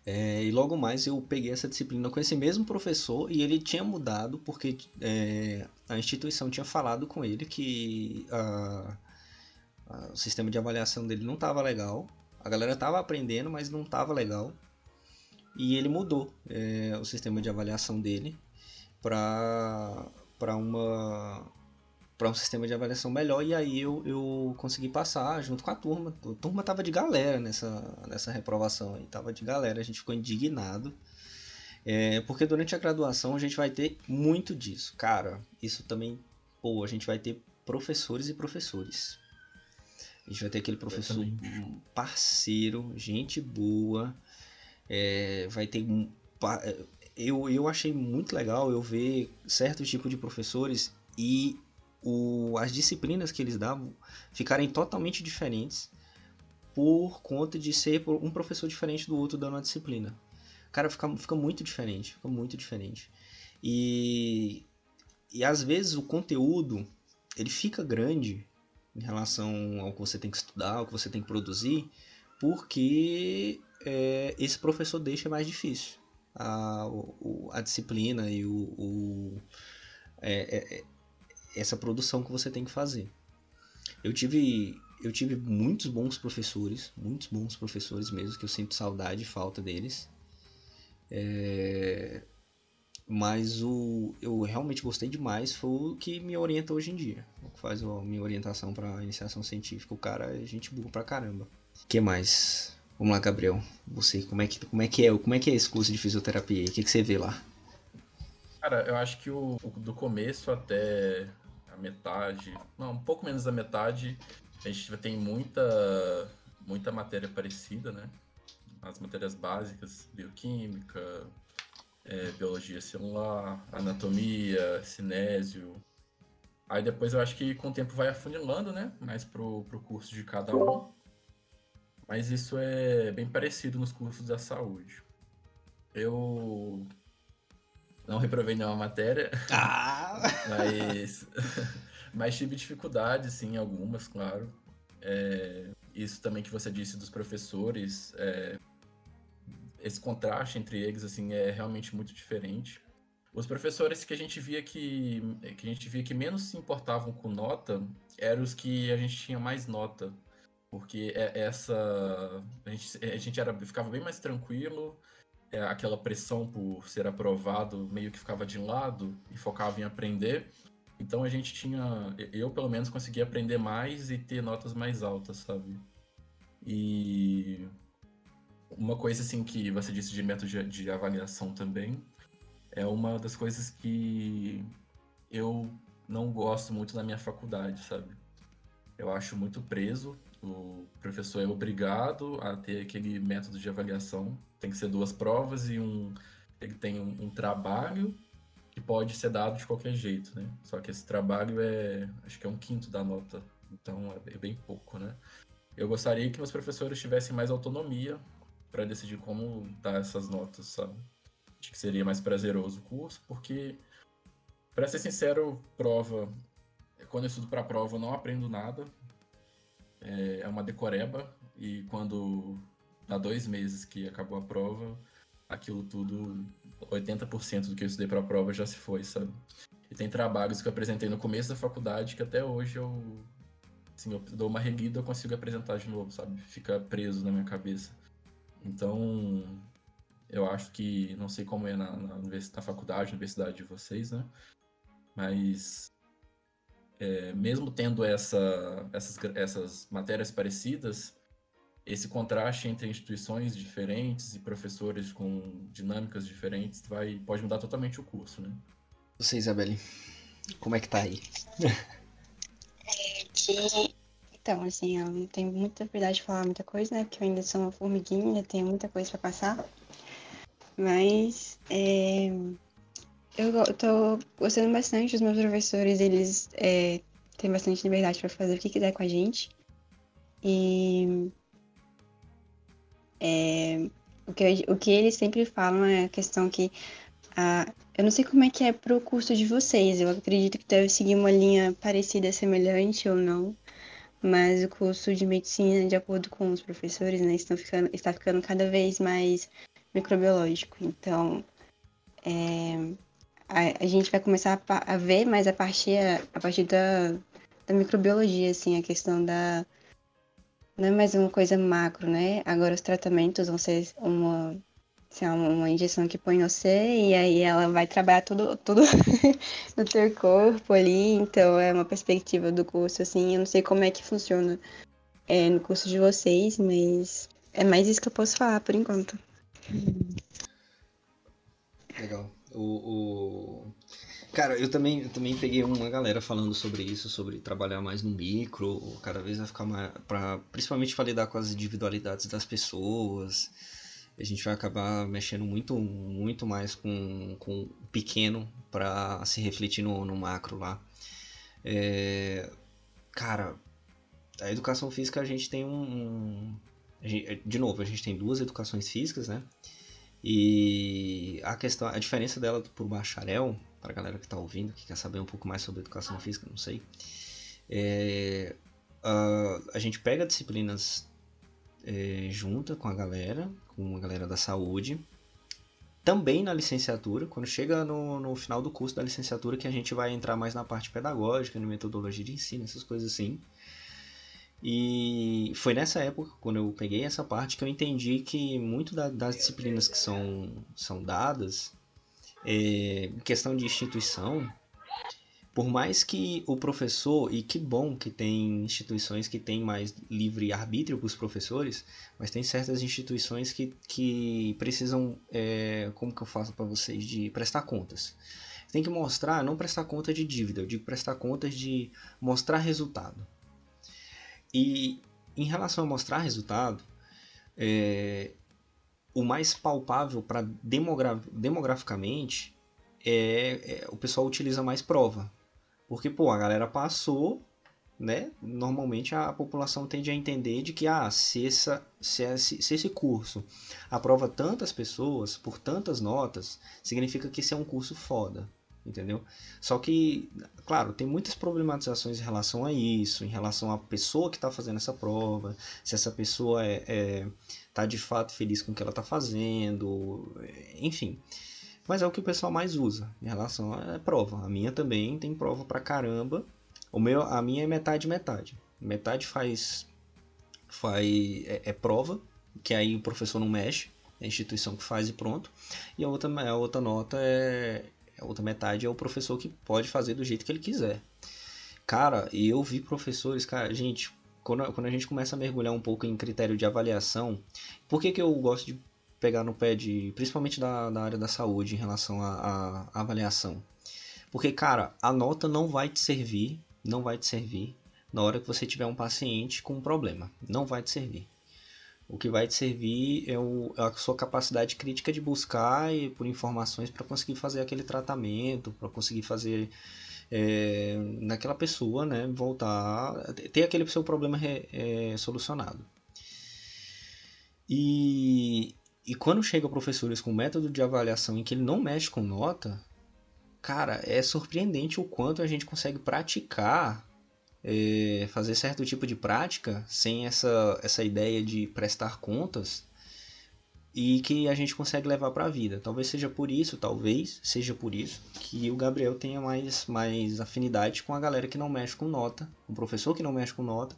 É, e logo mais eu peguei essa disciplina com esse mesmo professor e ele tinha mudado porque é, a instituição tinha falado com ele que a, a, o sistema de avaliação dele não estava legal. A galera estava aprendendo, mas não estava legal. E ele mudou é, o sistema de avaliação dele para uma para um sistema de avaliação melhor e aí eu, eu consegui passar junto com a turma. A turma tava de galera nessa, nessa reprovação aí, tava de galera, a gente ficou indignado. É, porque durante a graduação a gente vai ter muito disso. Cara, isso também, pô, a gente vai ter professores e professores. A gente vai ter aquele professor parceiro, gente boa. É, vai ter. É, eu, eu achei muito legal eu ver certo tipo de professores e o, as disciplinas que eles davam ficarem totalmente diferentes por conta de ser um professor diferente do outro dando a disciplina. Cara, fica, fica muito diferente, fica muito diferente. E, e às vezes o conteúdo ele fica grande em relação ao que você tem que estudar, ao que você tem que produzir, porque é, esse professor deixa mais difícil a, a disciplina e o, o é, é, essa produção que você tem que fazer. Eu tive eu tive muitos bons professores, muitos bons professores mesmo, que eu sinto saudade e falta deles. É... Mas o eu realmente gostei demais foi o que me orienta hoje em dia. O que faz a minha orientação para iniciação científica. O cara é gente boa pra caramba. que mais? Vamos lá, Gabriel. Você, como é que, como é, que é, como é que é esse curso de fisioterapia? O que, que você vê lá? Cara, eu acho que o, do começo até a metade, não, um pouco menos da metade, a gente tem muita, muita matéria parecida, né? As matérias básicas, bioquímica, é, biologia celular, anatomia, cinésio. Aí depois eu acho que com o tempo vai afunilando, né? Mais pro, pro curso de cada um. Mas isso é bem parecido nos cursos da saúde. Eu não reprovei nenhuma matéria. Ah! mas, mas tive dificuldade, sim, algumas, claro. É, isso também que você disse dos professores, é, esse contraste entre eles, assim, é realmente muito diferente. Os professores que a gente via que, que a gente via que menos se importavam com nota eram os que a gente tinha mais nota. Porque é, essa. A gente, a gente era, ficava bem mais tranquilo, é, aquela pressão por ser aprovado meio que ficava de lado e focava em aprender. Então a gente tinha, eu pelo menos conseguia aprender mais e ter notas mais altas, sabe? E uma coisa assim que você disse de método de, de avaliação também é uma das coisas que eu não gosto muito na minha faculdade, sabe? Eu acho muito preso o professor é obrigado a ter aquele método de avaliação. Tem que ser duas provas e um. Ele tem um, um trabalho que pode ser dado de qualquer jeito, né? Só que esse trabalho é. Acho que é um quinto da nota. Então é, é bem pouco, né? Eu gostaria que meus professores tivessem mais autonomia para decidir como dar essas notas, sabe? Acho que seria mais prazeroso o curso, porque, para ser sincero, prova. Quando eu estudo para prova, eu não aprendo nada é, é uma decoreba e quando há dois meses que acabou a prova, aquilo tudo, 80% do que eu estudei para a prova já se foi, sabe? E tem trabalhos que eu apresentei no começo da faculdade que até hoje eu, assim, eu dou uma reguida eu consigo apresentar de novo, sabe? Fica preso na minha cabeça. Então, eu acho que, não sei como é na, na, na faculdade, na universidade de vocês, né? Mas é, mesmo tendo essa, essas, essas matérias parecidas, esse contraste entre instituições diferentes e professores com dinâmicas diferentes vai, pode mudar totalmente o curso, né? Você, Isabelle, como é que tá aí? É que, então, assim, eu não tenho muita habilidade de falar muita coisa, né? Porque eu ainda sou uma formiguinha, tenho muita coisa para passar. Mas, é, eu tô gostando bastante dos meus professores, eles é, têm bastante liberdade para fazer o que quiser com a gente. E é, o, que, o que eles sempre falam é a questão que a, eu não sei como é que é pro curso de vocês. Eu acredito que deve seguir uma linha parecida, semelhante ou não. Mas o curso de medicina, de acordo com os professores, né, estão ficando, está ficando cada vez mais microbiológico. Então, é, a, a, gente vai começar a, a, ver mais a partir, a partir da, da microbiologia, assim, a questão da. Não é mais uma coisa macro, né? Agora os tratamentos vão ser uma Assim, uma injeção que põe você e aí ela vai trabalhar tudo, tudo no teu corpo ali. Então é uma perspectiva do curso, assim. Eu não sei como é que funciona é, no curso de vocês, mas é mais isso que eu posso falar por enquanto. Legal. O, o... Cara, eu também, eu também peguei uma galera falando sobre isso, sobre trabalhar mais no micro, cada vez vai ficar mais. Pra, principalmente para lidar com as individualidades das pessoas a gente vai acabar mexendo muito, muito mais com, com o pequeno para se refletir no, no macro lá. É, cara, a educação física a gente tem um. Gente, de novo, a gente tem duas educações físicas, né? E a questão, a diferença dela por bacharel, para a galera que está ouvindo, que quer saber um pouco mais sobre educação física, não sei. É, a, a gente pega disciplinas é, junta com a galera, com a galera da saúde. Também na licenciatura, quando chega no, no final do curso da licenciatura, que a gente vai entrar mais na parte pedagógica, na metodologia de ensino, essas coisas assim. E foi nessa época, quando eu peguei essa parte, que eu entendi que muito da, das disciplinas que são, são dadas, é, questão de instituição, por mais que o professor, e que bom que tem instituições que têm mais livre arbítrio para os professores, mas tem certas instituições que, que precisam, é, como que eu faço para vocês, de prestar contas. Tem que mostrar, não prestar conta de dívida, eu digo prestar contas de mostrar resultado. E em relação a mostrar resultado, é, o mais palpável para demogra demograficamente é, é, o pessoal utiliza mais prova. Porque, pô, a galera passou, né? Normalmente a população tende a entender de que, ah, se, essa, se, esse, se esse curso aprova tantas pessoas por tantas notas, significa que esse é um curso foda, entendeu? Só que, claro, tem muitas problematizações em relação a isso, em relação à pessoa que está fazendo essa prova, se essa pessoa é, é, tá de fato feliz com o que ela está fazendo, enfim. Mas é o que o pessoal mais usa em relação à prova. A minha também tem prova pra caramba. O meu, a minha é metade metade. Metade faz faz é, é prova, que aí o professor não mexe, é a instituição que faz e pronto. E a outra a outra nota é a outra metade é o professor que pode fazer do jeito que ele quiser. Cara, eu vi professores, cara, gente, quando, quando a gente começa a mergulhar um pouco em critério de avaliação, por que, que eu gosto de pegar no pé de, principalmente da, da área da saúde em relação à avaliação. Porque, cara, a nota não vai te servir, não vai te servir na hora que você tiver um paciente com um problema. Não vai te servir. O que vai te servir é, o, é a sua capacidade crítica de buscar e, por informações para conseguir fazer aquele tratamento, para conseguir fazer é, naquela pessoa, né, voltar, ter aquele seu problema re, é, solucionado. E, e quando chega professores com método de avaliação em que ele não mexe com nota, cara, é surpreendente o quanto a gente consegue praticar, é, fazer certo tipo de prática sem essa, essa ideia de prestar contas e que a gente consegue levar para a vida. Talvez seja por isso, talvez seja por isso que o Gabriel tenha mais, mais afinidade com a galera que não mexe com nota, o professor que não mexe com nota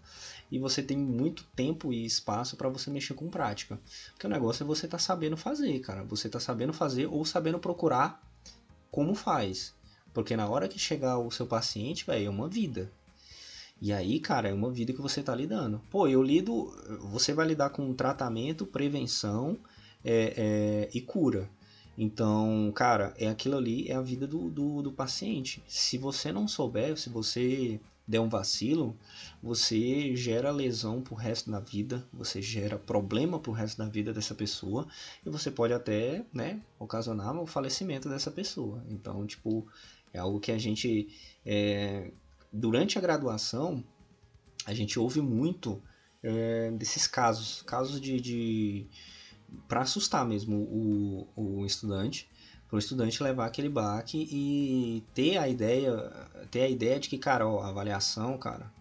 e você tem muito tempo e espaço para você mexer com prática. Porque o negócio é você tá sabendo fazer, cara. Você tá sabendo fazer ou sabendo procurar como faz. Porque na hora que chegar o seu paciente, velho, é uma vida. E aí, cara, é uma vida que você tá lidando. Pô, eu lido. Você vai lidar com tratamento, prevenção é, é, e cura. Então, cara, é aquilo ali, é a vida do, do, do paciente. Se você não souber, se você der um vacilo, você gera lesão pro resto da vida, você gera problema pro resto da vida dessa pessoa e você pode até, né, ocasionar o falecimento dessa pessoa. Então, tipo, é algo que a gente, é, durante a graduação, a gente ouve muito é, desses casos, casos de, de para assustar mesmo o, o estudante, para o estudante levar aquele baque e ter a ideia, ter a ideia de que, cara, ó, a avaliação, cara,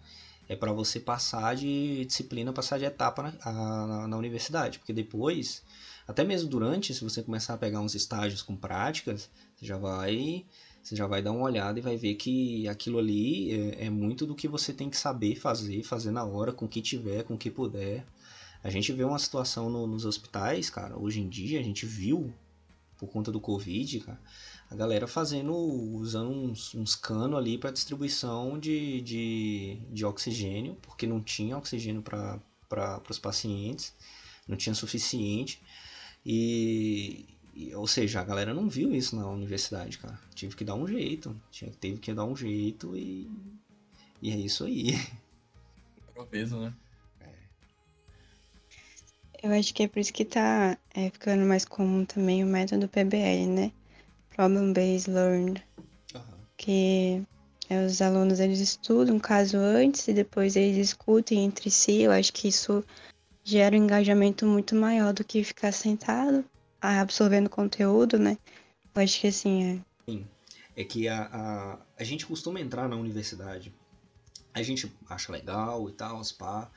é para você passar de disciplina, passar de etapa na, a, na, universidade, porque depois, até mesmo durante, se você começar a pegar uns estágios com práticas, você já vai, você já vai dar uma olhada e vai ver que aquilo ali é, é muito do que você tem que saber fazer, fazer na hora, com o que tiver, com o que puder. A gente vê uma situação no, nos hospitais, cara, hoje em dia, a gente viu por conta do Covid, cara, a galera fazendo, usando uns, uns canos ali para distribuição de, de, de oxigênio, porque não tinha oxigênio para os pacientes, não tinha suficiente. E, e, ou seja, a galera não viu isso na universidade, cara. Tive que dar um jeito, tinha, teve que dar um jeito e, e é isso aí. Improviso, né? Eu acho que é por isso que tá é, ficando mais comum também o método PBL, né? Problem Based Learned. Uhum. Que é, os alunos eles estudam um caso antes e depois eles discutem entre si. Eu acho que isso gera um engajamento muito maior do que ficar sentado absorvendo conteúdo, né? Eu acho que assim é. Sim. É que a, a, a gente costuma entrar na universidade, a gente acha legal e tal, spa,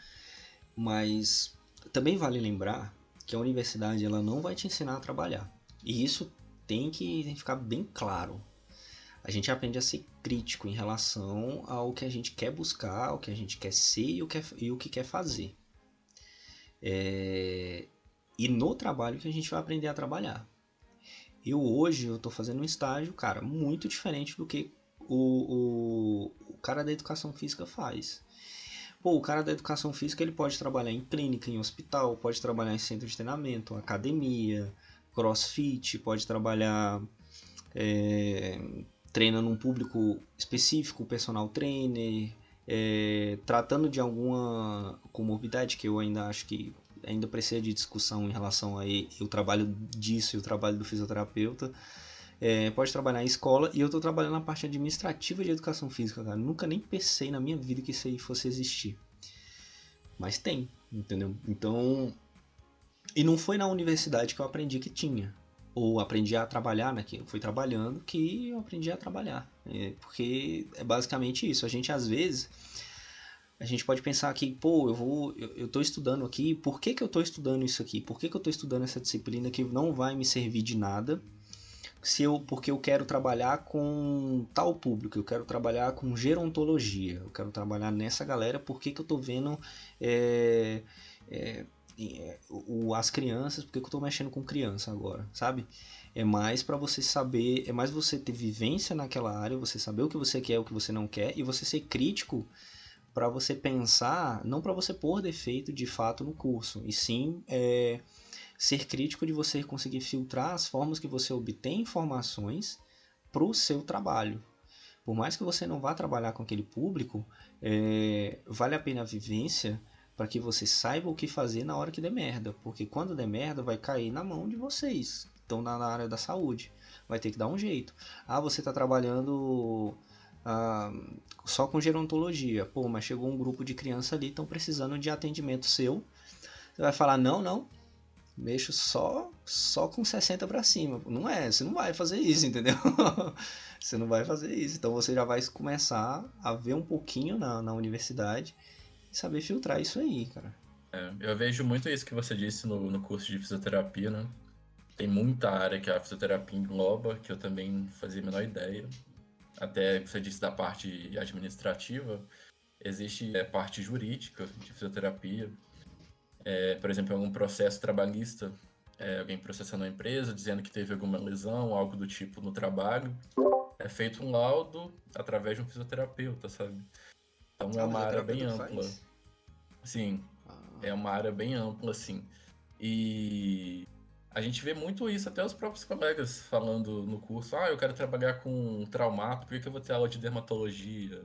mas também vale lembrar que a universidade ela não vai te ensinar a trabalhar. E isso tem que, tem que ficar bem claro. A gente aprende a ser crítico em relação ao que a gente quer buscar, ao que a gente quer ser e o que, e o que quer fazer. É... E no trabalho que a gente vai aprender a trabalhar. Eu hoje eu estou fazendo um estágio, cara, muito diferente do que o, o, o cara da educação física faz. Pô, o cara da educação física ele pode trabalhar em clínica, em hospital, pode trabalhar em centro de treinamento, academia, crossfit, pode trabalhar é, treinando um público específico, personal trainer, é, tratando de alguma comorbidade que eu ainda acho que ainda precisa de discussão em relação a o trabalho disso e o trabalho do fisioterapeuta. É, pode trabalhar em escola e eu estou trabalhando na parte administrativa de educação física, cara. Nunca nem pensei na minha vida que isso aí fosse existir. Mas tem, entendeu? Então. E não foi na universidade que eu aprendi que tinha. Ou aprendi a trabalhar naquilo. Fui trabalhando que eu aprendi a trabalhar. É, porque é basicamente isso. A gente às vezes. A gente pode pensar que, pô, eu vou. Eu, eu tô estudando aqui. Por que, que eu tô estudando isso aqui? Por que, que eu tô estudando essa disciplina que não vai me servir de nada? se eu porque eu quero trabalhar com tal público, eu quero trabalhar com gerontologia, eu quero trabalhar nessa galera, porque que eu estou vendo é, é, é, o, as crianças, porque que eu estou mexendo com criança agora, sabe? É mais para você saber, é mais você ter vivência naquela área, você saber o que você quer, o que você não quer, e você ser crítico para você pensar, não para você pôr defeito de fato no curso, e sim é, ser crítico de você conseguir filtrar as formas que você obtém informações para o seu trabalho. Por mais que você não vá trabalhar com aquele público, é, vale a pena a vivência para que você saiba o que fazer na hora que der merda. Porque quando der merda, vai cair na mão de vocês. Estão na, na área da saúde. Vai ter que dar um jeito. Ah, você está trabalhando ah, só com gerontologia. Pô, mas chegou um grupo de crianças ali, estão precisando de atendimento seu. Você vai falar, não, não, mexo só só com 60 para cima. Não é, você não vai fazer isso, entendeu? você não vai fazer isso. Então você já vai começar a ver um pouquinho na, na universidade e saber filtrar isso aí, cara. É, eu vejo muito isso que você disse no, no curso de fisioterapia, né? Tem muita área que a fisioterapia engloba, que eu também fazia a menor ideia. Até você disse da parte administrativa, existe a é, parte jurídica de fisioterapia, é, por exemplo, algum processo trabalhista, é, alguém processando a empresa, dizendo que teve alguma lesão, algo do tipo no trabalho, é feito um laudo através de um fisioterapeuta, sabe? Então é uma área bem ampla. Faz? Sim, ah. é uma área bem ampla, assim. E a gente vê muito isso, até os próprios colegas falando no curso, ah, eu quero trabalhar com traumato, por que, eu vou ter aula de dermatologia?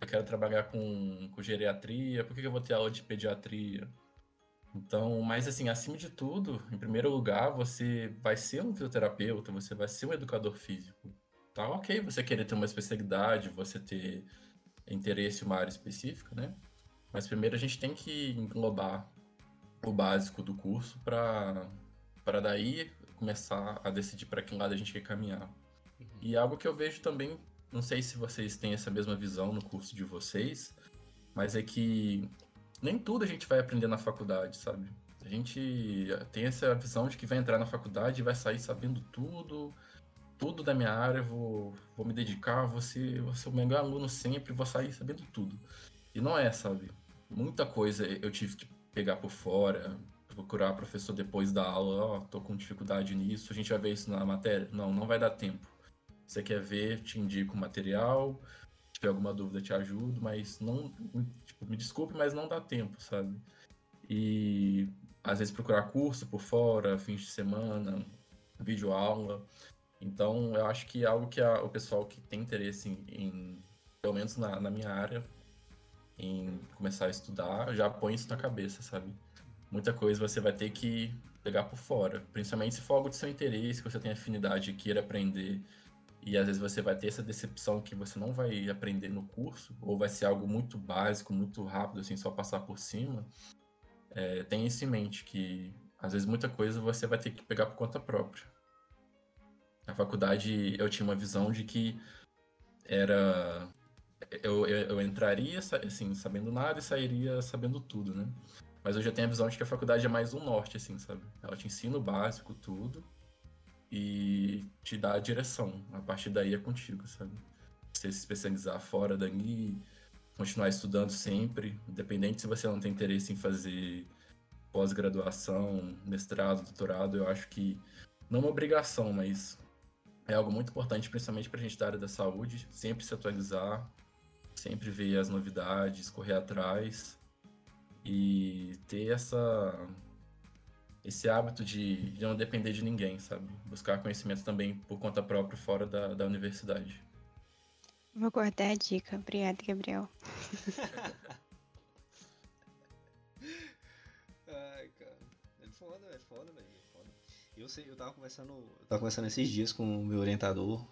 Eu quero trabalhar com, com geriatria, por que, eu vou ter aula de pediatria? Então, mas assim, acima de tudo, em primeiro lugar, você vai ser um fisioterapeuta, você vai ser um educador físico. Tá ok você querer ter uma especialidade, você ter interesse em uma área específica, né? Mas primeiro a gente tem que englobar o básico do curso para para daí começar a decidir para que lado a gente quer caminhar. Uhum. E algo que eu vejo também, não sei se vocês têm essa mesma visão no curso de vocês, mas é que nem tudo a gente vai aprender na faculdade, sabe? A gente tem essa visão de que vai entrar na faculdade e vai sair sabendo tudo, tudo da minha área, vou, vou me dedicar, vou ser, vou ser o melhor aluno sempre, vou sair sabendo tudo. E não é, sabe? Muita coisa eu tive que pegar por fora, procurar professor depois da aula, ó, oh, tô com dificuldade nisso, a gente vai ver isso na matéria? Não, não vai dar tempo. Você quer ver, te indico o material, se tiver alguma dúvida te ajudo, mas não, tipo, me desculpe, mas não dá tempo, sabe? E às vezes procurar curso por fora, fins de semana, vídeo aula. Então, eu acho que é algo que a, o pessoal que tem interesse em, em pelo menos na, na, minha área, em começar a estudar, já põe isso na cabeça, sabe? Muita coisa você vai ter que pegar por fora, principalmente se for algo de seu interesse, que você tem afinidade e queira aprender. E às vezes você vai ter essa decepção que você não vai aprender no curso, ou vai ser algo muito básico, muito rápido, assim, só passar por cima. É, tenha isso em mente, que às vezes muita coisa você vai ter que pegar por conta própria. Na faculdade eu tinha uma visão de que era. Eu, eu, eu entraria assim, sabendo nada e sairia sabendo tudo, né? Mas eu já tenho a visão de que a faculdade é mais um norte, assim, sabe? Ela te ensina o básico, tudo, e te dá a direção. A partir daí é contigo, sabe? Você se especializar fora dali, continuar estudando sempre, independente se você não tem interesse em fazer pós-graduação, mestrado, doutorado, eu acho que não é uma obrigação, mas é algo muito importante, principalmente para a gente da área da saúde, sempre se atualizar, sempre ver as novidades, correr atrás e ter essa esse hábito de, de não depender de ninguém, sabe? Buscar conhecimento também por conta própria fora da, da universidade. Vou guardar a dica. Obrigada, Gabriel. Ai, cara. É foda, é foda, velho. Eu sei, eu tava conversando, eu tava conversando esses dias com o meu orientador,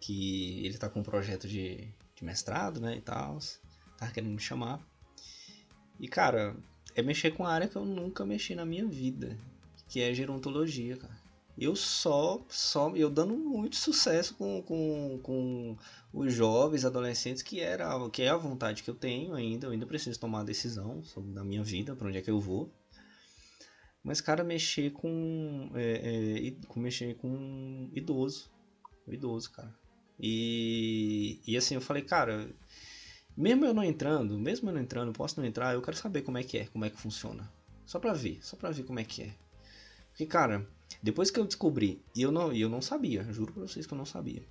que ele tá com um projeto de, de mestrado, né, e tal, tava querendo me chamar. E, cara, é mexer com a área que eu nunca mexi na minha vida, que é gerontologia, cara. Eu só, só, eu dando muito sucesso com, com, com os jovens, adolescentes, que era que é a vontade que eu tenho ainda, eu ainda preciso tomar a decisão sobre da minha vida, para onde é que eu vou. Mas, cara, mexer com. É, é, com mexer com idoso. Idoso, cara. E, e assim, eu falei, cara, mesmo eu não entrando, mesmo eu não entrando, posso não entrar, eu quero saber como é que é, como é que funciona. Só pra ver, só pra ver como é que é. Porque, cara, depois que eu descobri, e eu não, eu não sabia, juro pra vocês que eu não sabia,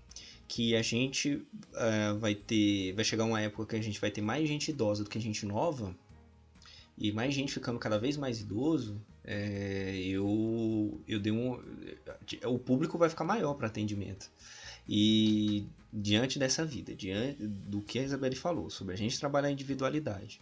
que a gente é, vai ter. Vai chegar uma época que a gente vai ter mais gente idosa do que gente nova, e mais gente ficando cada vez mais idoso, é, eu, eu dei um. O público vai ficar maior para atendimento. E diante dessa vida, diante do que a Isabelle falou, sobre a gente trabalhar a individualidade,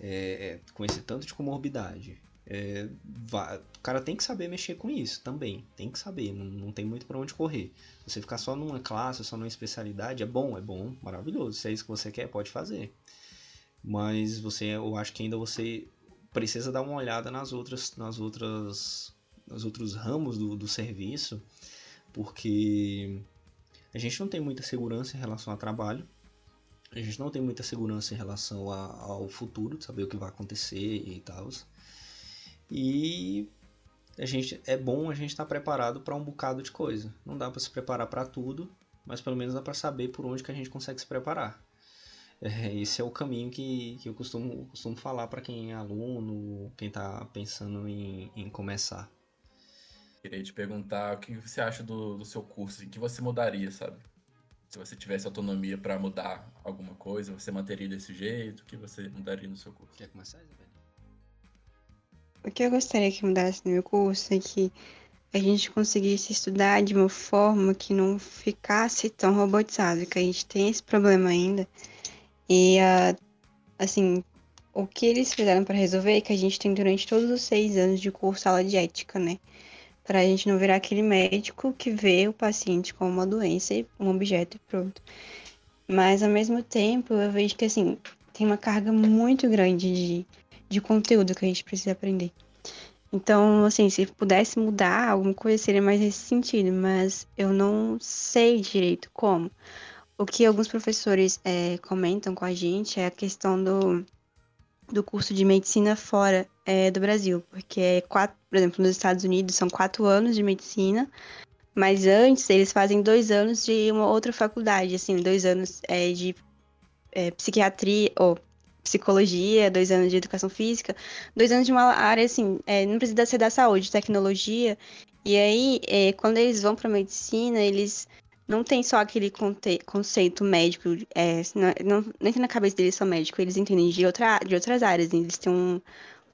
é, com esse tanto de comorbidade, é, o cara tem que saber mexer com isso também, tem que saber, não, não tem muito para onde correr. Você ficar só numa classe, só numa especialidade, é bom, é bom, maravilhoso. Se é isso que você quer, pode fazer. Mas você, eu acho que ainda você precisa dar uma olhada nas outras, nas outras, nos outros ramos do, do serviço, porque a gente não tem muita segurança em relação ao trabalho, a gente não tem muita segurança em relação a, ao futuro, saber o que vai acontecer e tal. E a gente é bom a gente estar tá preparado para um bocado de coisa. Não dá para se preparar para tudo, mas pelo menos dá para saber por onde que a gente consegue se preparar. É, esse é o caminho que, que eu costumo, costumo falar para quem é aluno, quem está pensando em, em começar. Queria te perguntar o que você acha do, do seu curso, o que você mudaria, sabe? Se você tivesse autonomia para mudar alguma coisa, você manteria desse jeito? O que você mudaria no seu curso? Quer começar, Isabel? O que eu gostaria que mudasse no meu curso é que a gente conseguisse estudar de uma forma que não ficasse tão robotizado, que a gente tem esse problema ainda e, uh, assim, o que eles fizeram para resolver é que a gente tem durante todos os seis anos de curso aula de ética, né? Para a gente não virar aquele médico que vê o paciente como uma doença e um objeto e pronto. Mas, ao mesmo tempo, eu vejo que, assim, tem uma carga muito grande de, de conteúdo que a gente precisa aprender. Então, assim, se pudesse mudar alguma coisa, seria mais nesse sentido, mas eu não sei direito como. O que alguns professores é, comentam com a gente é a questão do, do curso de medicina fora é, do Brasil, porque, é quatro, por exemplo, nos Estados Unidos são quatro anos de medicina, mas antes eles fazem dois anos de uma outra faculdade, assim, dois anos é, de é, psiquiatria, ou psicologia, dois anos de educação física, dois anos de uma área assim, é, não precisa ser da saúde, tecnologia. E aí, é, quando eles vão para medicina, eles não tem só aquele conceito médico, é, não, não, na cabeça deles só médico, eles entendem de, outra, de outras áreas, eles têm um,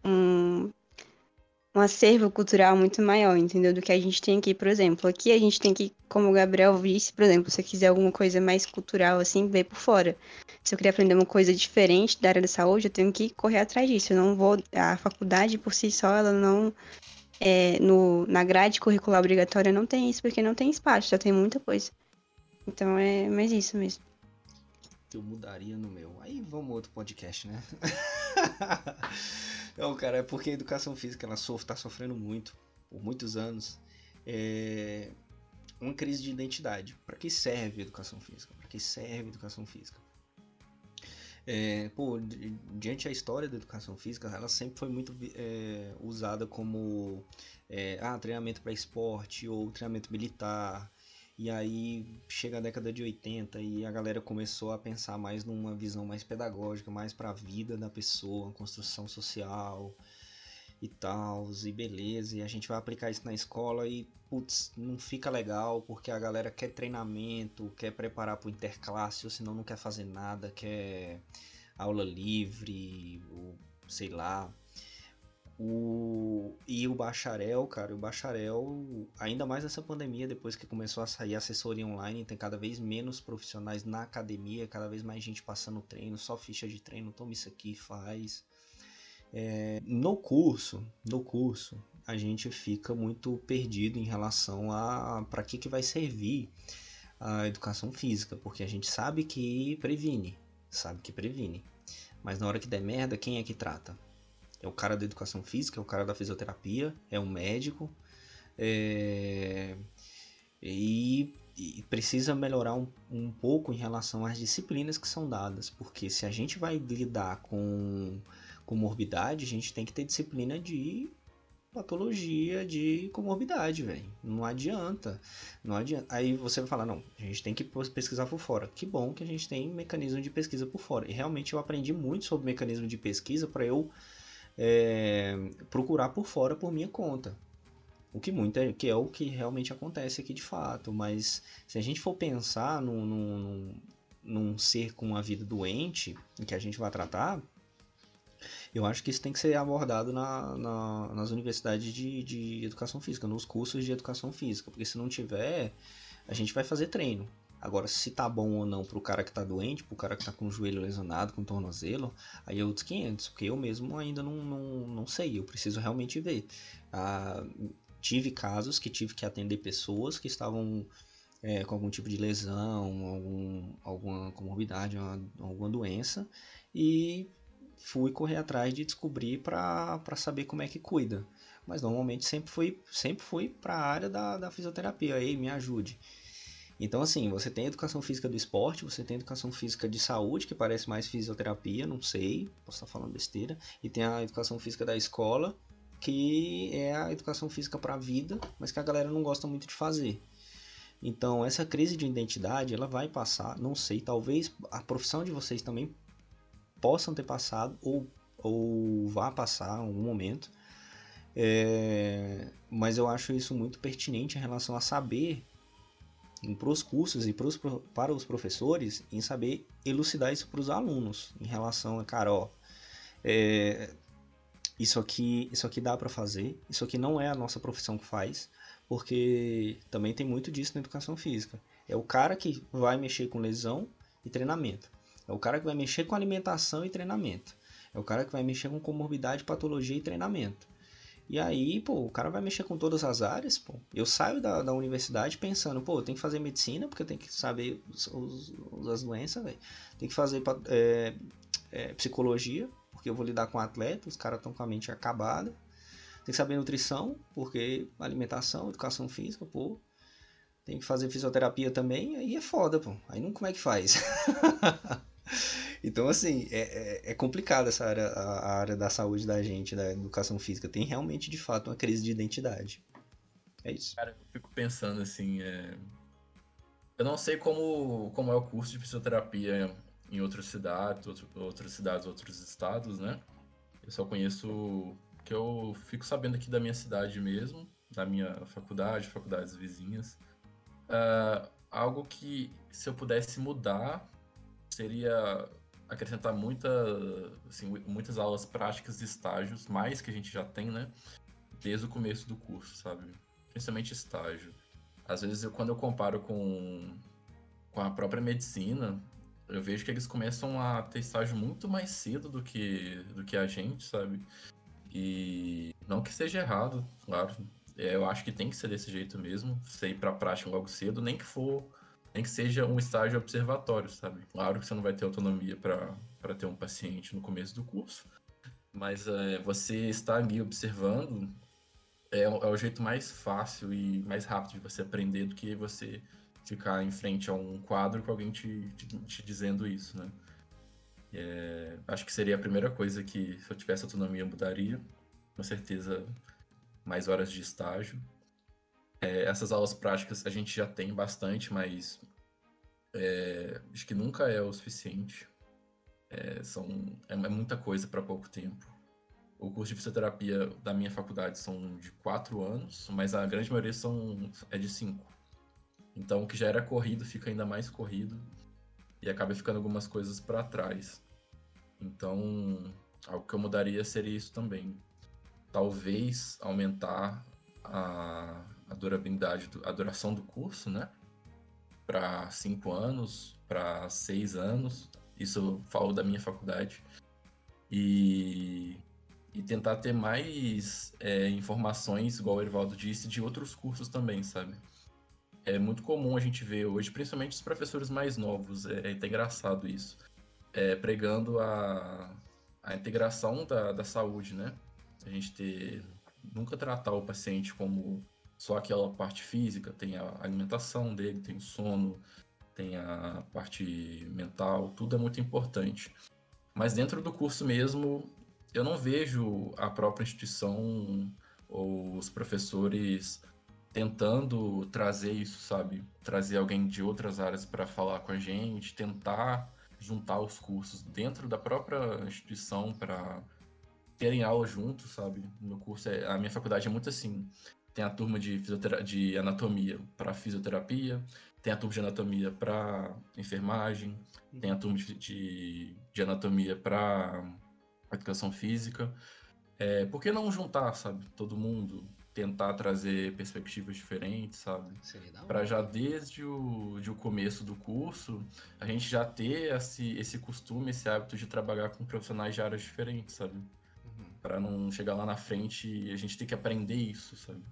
um um acervo cultural muito maior, entendeu? Do que a gente tem aqui, por exemplo. Aqui a gente tem que, como o Gabriel disse, por exemplo, se você quiser alguma coisa mais cultural, assim, ver por fora. Se eu queria aprender uma coisa diferente da área da saúde, eu tenho que correr atrás disso. Eu não vou. A faculdade por si só, ela não. É, no, na grade curricular obrigatória não tem isso, porque não tem espaço, já tem muita coisa. Então é mais isso mesmo. Eu mudaria no meu. Aí vamos outro podcast, né? Não, cara, é porque a educação física ela sofre, tá sofrendo muito, por muitos anos. É uma crise de identidade. Para que serve a educação física? Para que serve a educação física? É, pô, diante da história da educação física, ela sempre foi muito é, usada como é, ah, treinamento para esporte ou treinamento militar. E aí chega a década de 80 e a galera começou a pensar mais numa visão mais pedagógica, mais para a vida da pessoa, construção social e tal, e beleza. E a gente vai aplicar isso na escola e, putz, não fica legal porque a galera quer treinamento, quer preparar para o interclasse, ou senão não quer fazer nada, quer aula livre, ou sei lá. O, e o bacharel, cara, o bacharel, ainda mais nessa pandemia, depois que começou a sair assessoria online, tem cada vez menos profissionais na academia, cada vez mais gente passando treino, só ficha de treino, toma isso aqui, faz. É, no curso, no curso, a gente fica muito perdido em relação a para que, que vai servir a educação física, porque a gente sabe que previne, sabe que previne. Mas na hora que der merda, quem é que trata? É o cara da educação física, é o cara da fisioterapia, é um médico. É... E, e, precisa melhorar um, um pouco em relação às disciplinas que são dadas, porque se a gente vai lidar com, com morbidade, a gente tem que ter disciplina de patologia de comorbidade, velho. Não adianta. Não adianta. Aí você vai falar, não, a gente tem que pesquisar por fora. Que bom que a gente tem mecanismo de pesquisa por fora. E realmente eu aprendi muito sobre mecanismo de pesquisa para eu é, procurar por fora por minha conta. O que muito é, que é o que realmente acontece aqui de fato. Mas se a gente for pensar num, num, num ser com uma vida doente, que a gente vai tratar, eu acho que isso tem que ser abordado na, na, nas universidades de, de educação física, nos cursos de educação física. Porque se não tiver, a gente vai fazer treino. Agora, se tá bom ou não pro cara que tá doente, pro cara que tá com o joelho lesionado, com o tornozelo, aí é outros 500, porque eu mesmo ainda não, não, não sei, eu preciso realmente ver. Ah, tive casos que tive que atender pessoas que estavam é, com algum tipo de lesão, algum, alguma comorbidade, alguma doença, e fui correr atrás de descobrir para saber como é que cuida. Mas normalmente sempre fui, sempre fui para a área da, da fisioterapia, aí me ajude. Então, assim, você tem educação física do esporte, você tem educação física de saúde, que parece mais fisioterapia, não sei, posso estar falando besteira, e tem a educação física da escola, que é a educação física para a vida, mas que a galera não gosta muito de fazer. Então, essa crise de identidade, ela vai passar, não sei, talvez a profissão de vocês também possam ter passado ou, ou vá passar em algum momento. É, mas eu acho isso muito pertinente em relação a saber para os cursos e pros, para os professores em saber elucidar isso para os alunos em relação a, cara, ó, é, isso aqui, isso aqui dá para fazer, isso aqui não é a nossa profissão que faz, porque também tem muito disso na educação física. É o cara que vai mexer com lesão e treinamento. É o cara que vai mexer com alimentação e treinamento. É o cara que vai mexer com comorbidade, patologia e treinamento. E aí, pô, o cara vai mexer com todas as áreas, pô. Eu saio da, da universidade pensando, pô, tenho que fazer medicina, porque eu tenho que saber os, os, as doenças, velho. Tem que fazer é, é, psicologia, porque eu vou lidar com atleta, os caras estão com a mente acabada. Tem que saber nutrição, porque alimentação, educação física, pô. Tem que fazer fisioterapia também, aí é foda, pô. Aí não como é que faz? então, assim, é, é, é complicado essa área, a, área da saúde da gente, da educação física. Tem realmente, de fato, uma crise de identidade. É isso. Cara, eu fico pensando assim, é... eu não sei como, como é o curso de fisioterapia em outras cidades, outro, outras cidades, outros estados, né? Eu só conheço que eu fico sabendo aqui da minha cidade mesmo, da minha faculdade, faculdades vizinhas. Uh, algo que, se eu pudesse mudar, seria acrescentar muita, assim, muitas aulas práticas e estágios, mais que a gente já tem, né? Desde o começo do curso, sabe? Principalmente estágio. Às vezes, eu, quando eu comparo com, com a própria medicina, eu vejo que eles começam a ter estágio muito mais cedo do que, do que a gente, sabe? E não que seja errado, claro. É, eu acho que tem que ser desse jeito mesmo, você ir pra prática logo cedo, nem que for, nem que seja um estágio observatório, sabe? Claro que você não vai ter autonomia para ter um paciente no começo do curso, mas é, você estar ali observando é, é o jeito mais fácil e mais rápido de você aprender do que você ficar em frente a um quadro com alguém te, te, te dizendo isso, né? É, acho que seria a primeira coisa que, se eu tivesse autonomia, mudaria. Com certeza, mais horas de estágio. É, essas aulas práticas a gente já tem bastante, mas é, acho que nunca é o suficiente. É, são, é, é muita coisa para pouco tempo. O curso de fisioterapia da minha faculdade são de quatro anos, mas a grande maioria são, é de cinco. Então, o que já era corrido fica ainda mais corrido e acaba ficando algumas coisas para trás. Então, algo que eu mudaria seria isso também. Talvez aumentar a, a durabilidade, a duração do curso, né? Para cinco anos, para seis anos. Isso eu falo da minha faculdade. E, e tentar ter mais é, informações, igual o Erivaldo disse, de outros cursos também, sabe? é muito comum a gente ver hoje, principalmente os professores mais novos, é, é engraçado isso, é, pregando a, a integração da, da saúde, né? A gente ter, nunca tratar o paciente como só aquela parte física, tem a alimentação dele, tem o sono, tem a parte mental, tudo é muito importante. Mas dentro do curso mesmo, eu não vejo a própria instituição ou os professores tentando trazer isso, sabe? Trazer alguém de outras áreas para falar com a gente, tentar juntar os cursos dentro da própria instituição para terem aula juntos, sabe? No curso, é, a minha faculdade é muito assim. Tem a turma de, de anatomia para fisioterapia, tem a turma de anatomia para enfermagem, tem a turma de, de, de anatomia para educação física. É, por que não juntar, sabe, todo mundo? tentar trazer perspectivas diferentes, sabe? Para já desde o, de o começo do curso, a gente já ter esse, esse costume, esse hábito de trabalhar com profissionais de áreas diferentes, sabe? Uhum. Para não chegar lá na frente e a gente ter que aprender isso, sabe?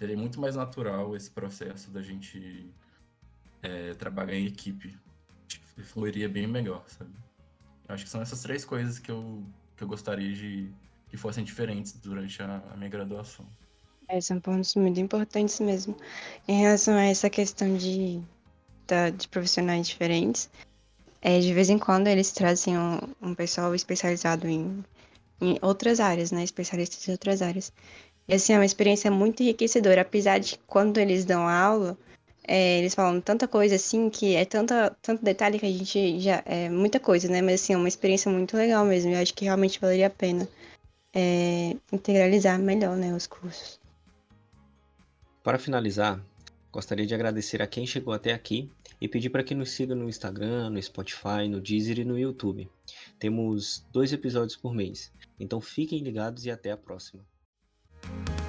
Seria muito mais natural esse processo da gente é, trabalhar em equipe. Fluiria bem melhor, sabe? Acho que são essas três coisas que eu, que eu gostaria de que fossem diferentes durante a, a minha graduação. É, são pontos muito importantes mesmo. Em relação a essa questão de, de profissionais diferentes, é, de vez em quando eles trazem um, um pessoal especializado em, em outras áreas, né? Especialistas em outras áreas. E assim, é uma experiência muito enriquecedora, apesar de quando eles dão aula, é, eles falam tanta coisa assim, que é tanta, tanto detalhe que a gente já. É muita coisa, né? Mas assim, é uma experiência muito legal mesmo. Eu acho que realmente valeria a pena é, integralizar melhor né, os cursos. Para finalizar, gostaria de agradecer a quem chegou até aqui e pedir para que nos siga no Instagram, no Spotify, no Deezer e no YouTube. Temos dois episódios por mês, então fiquem ligados e até a próxima. Thank you.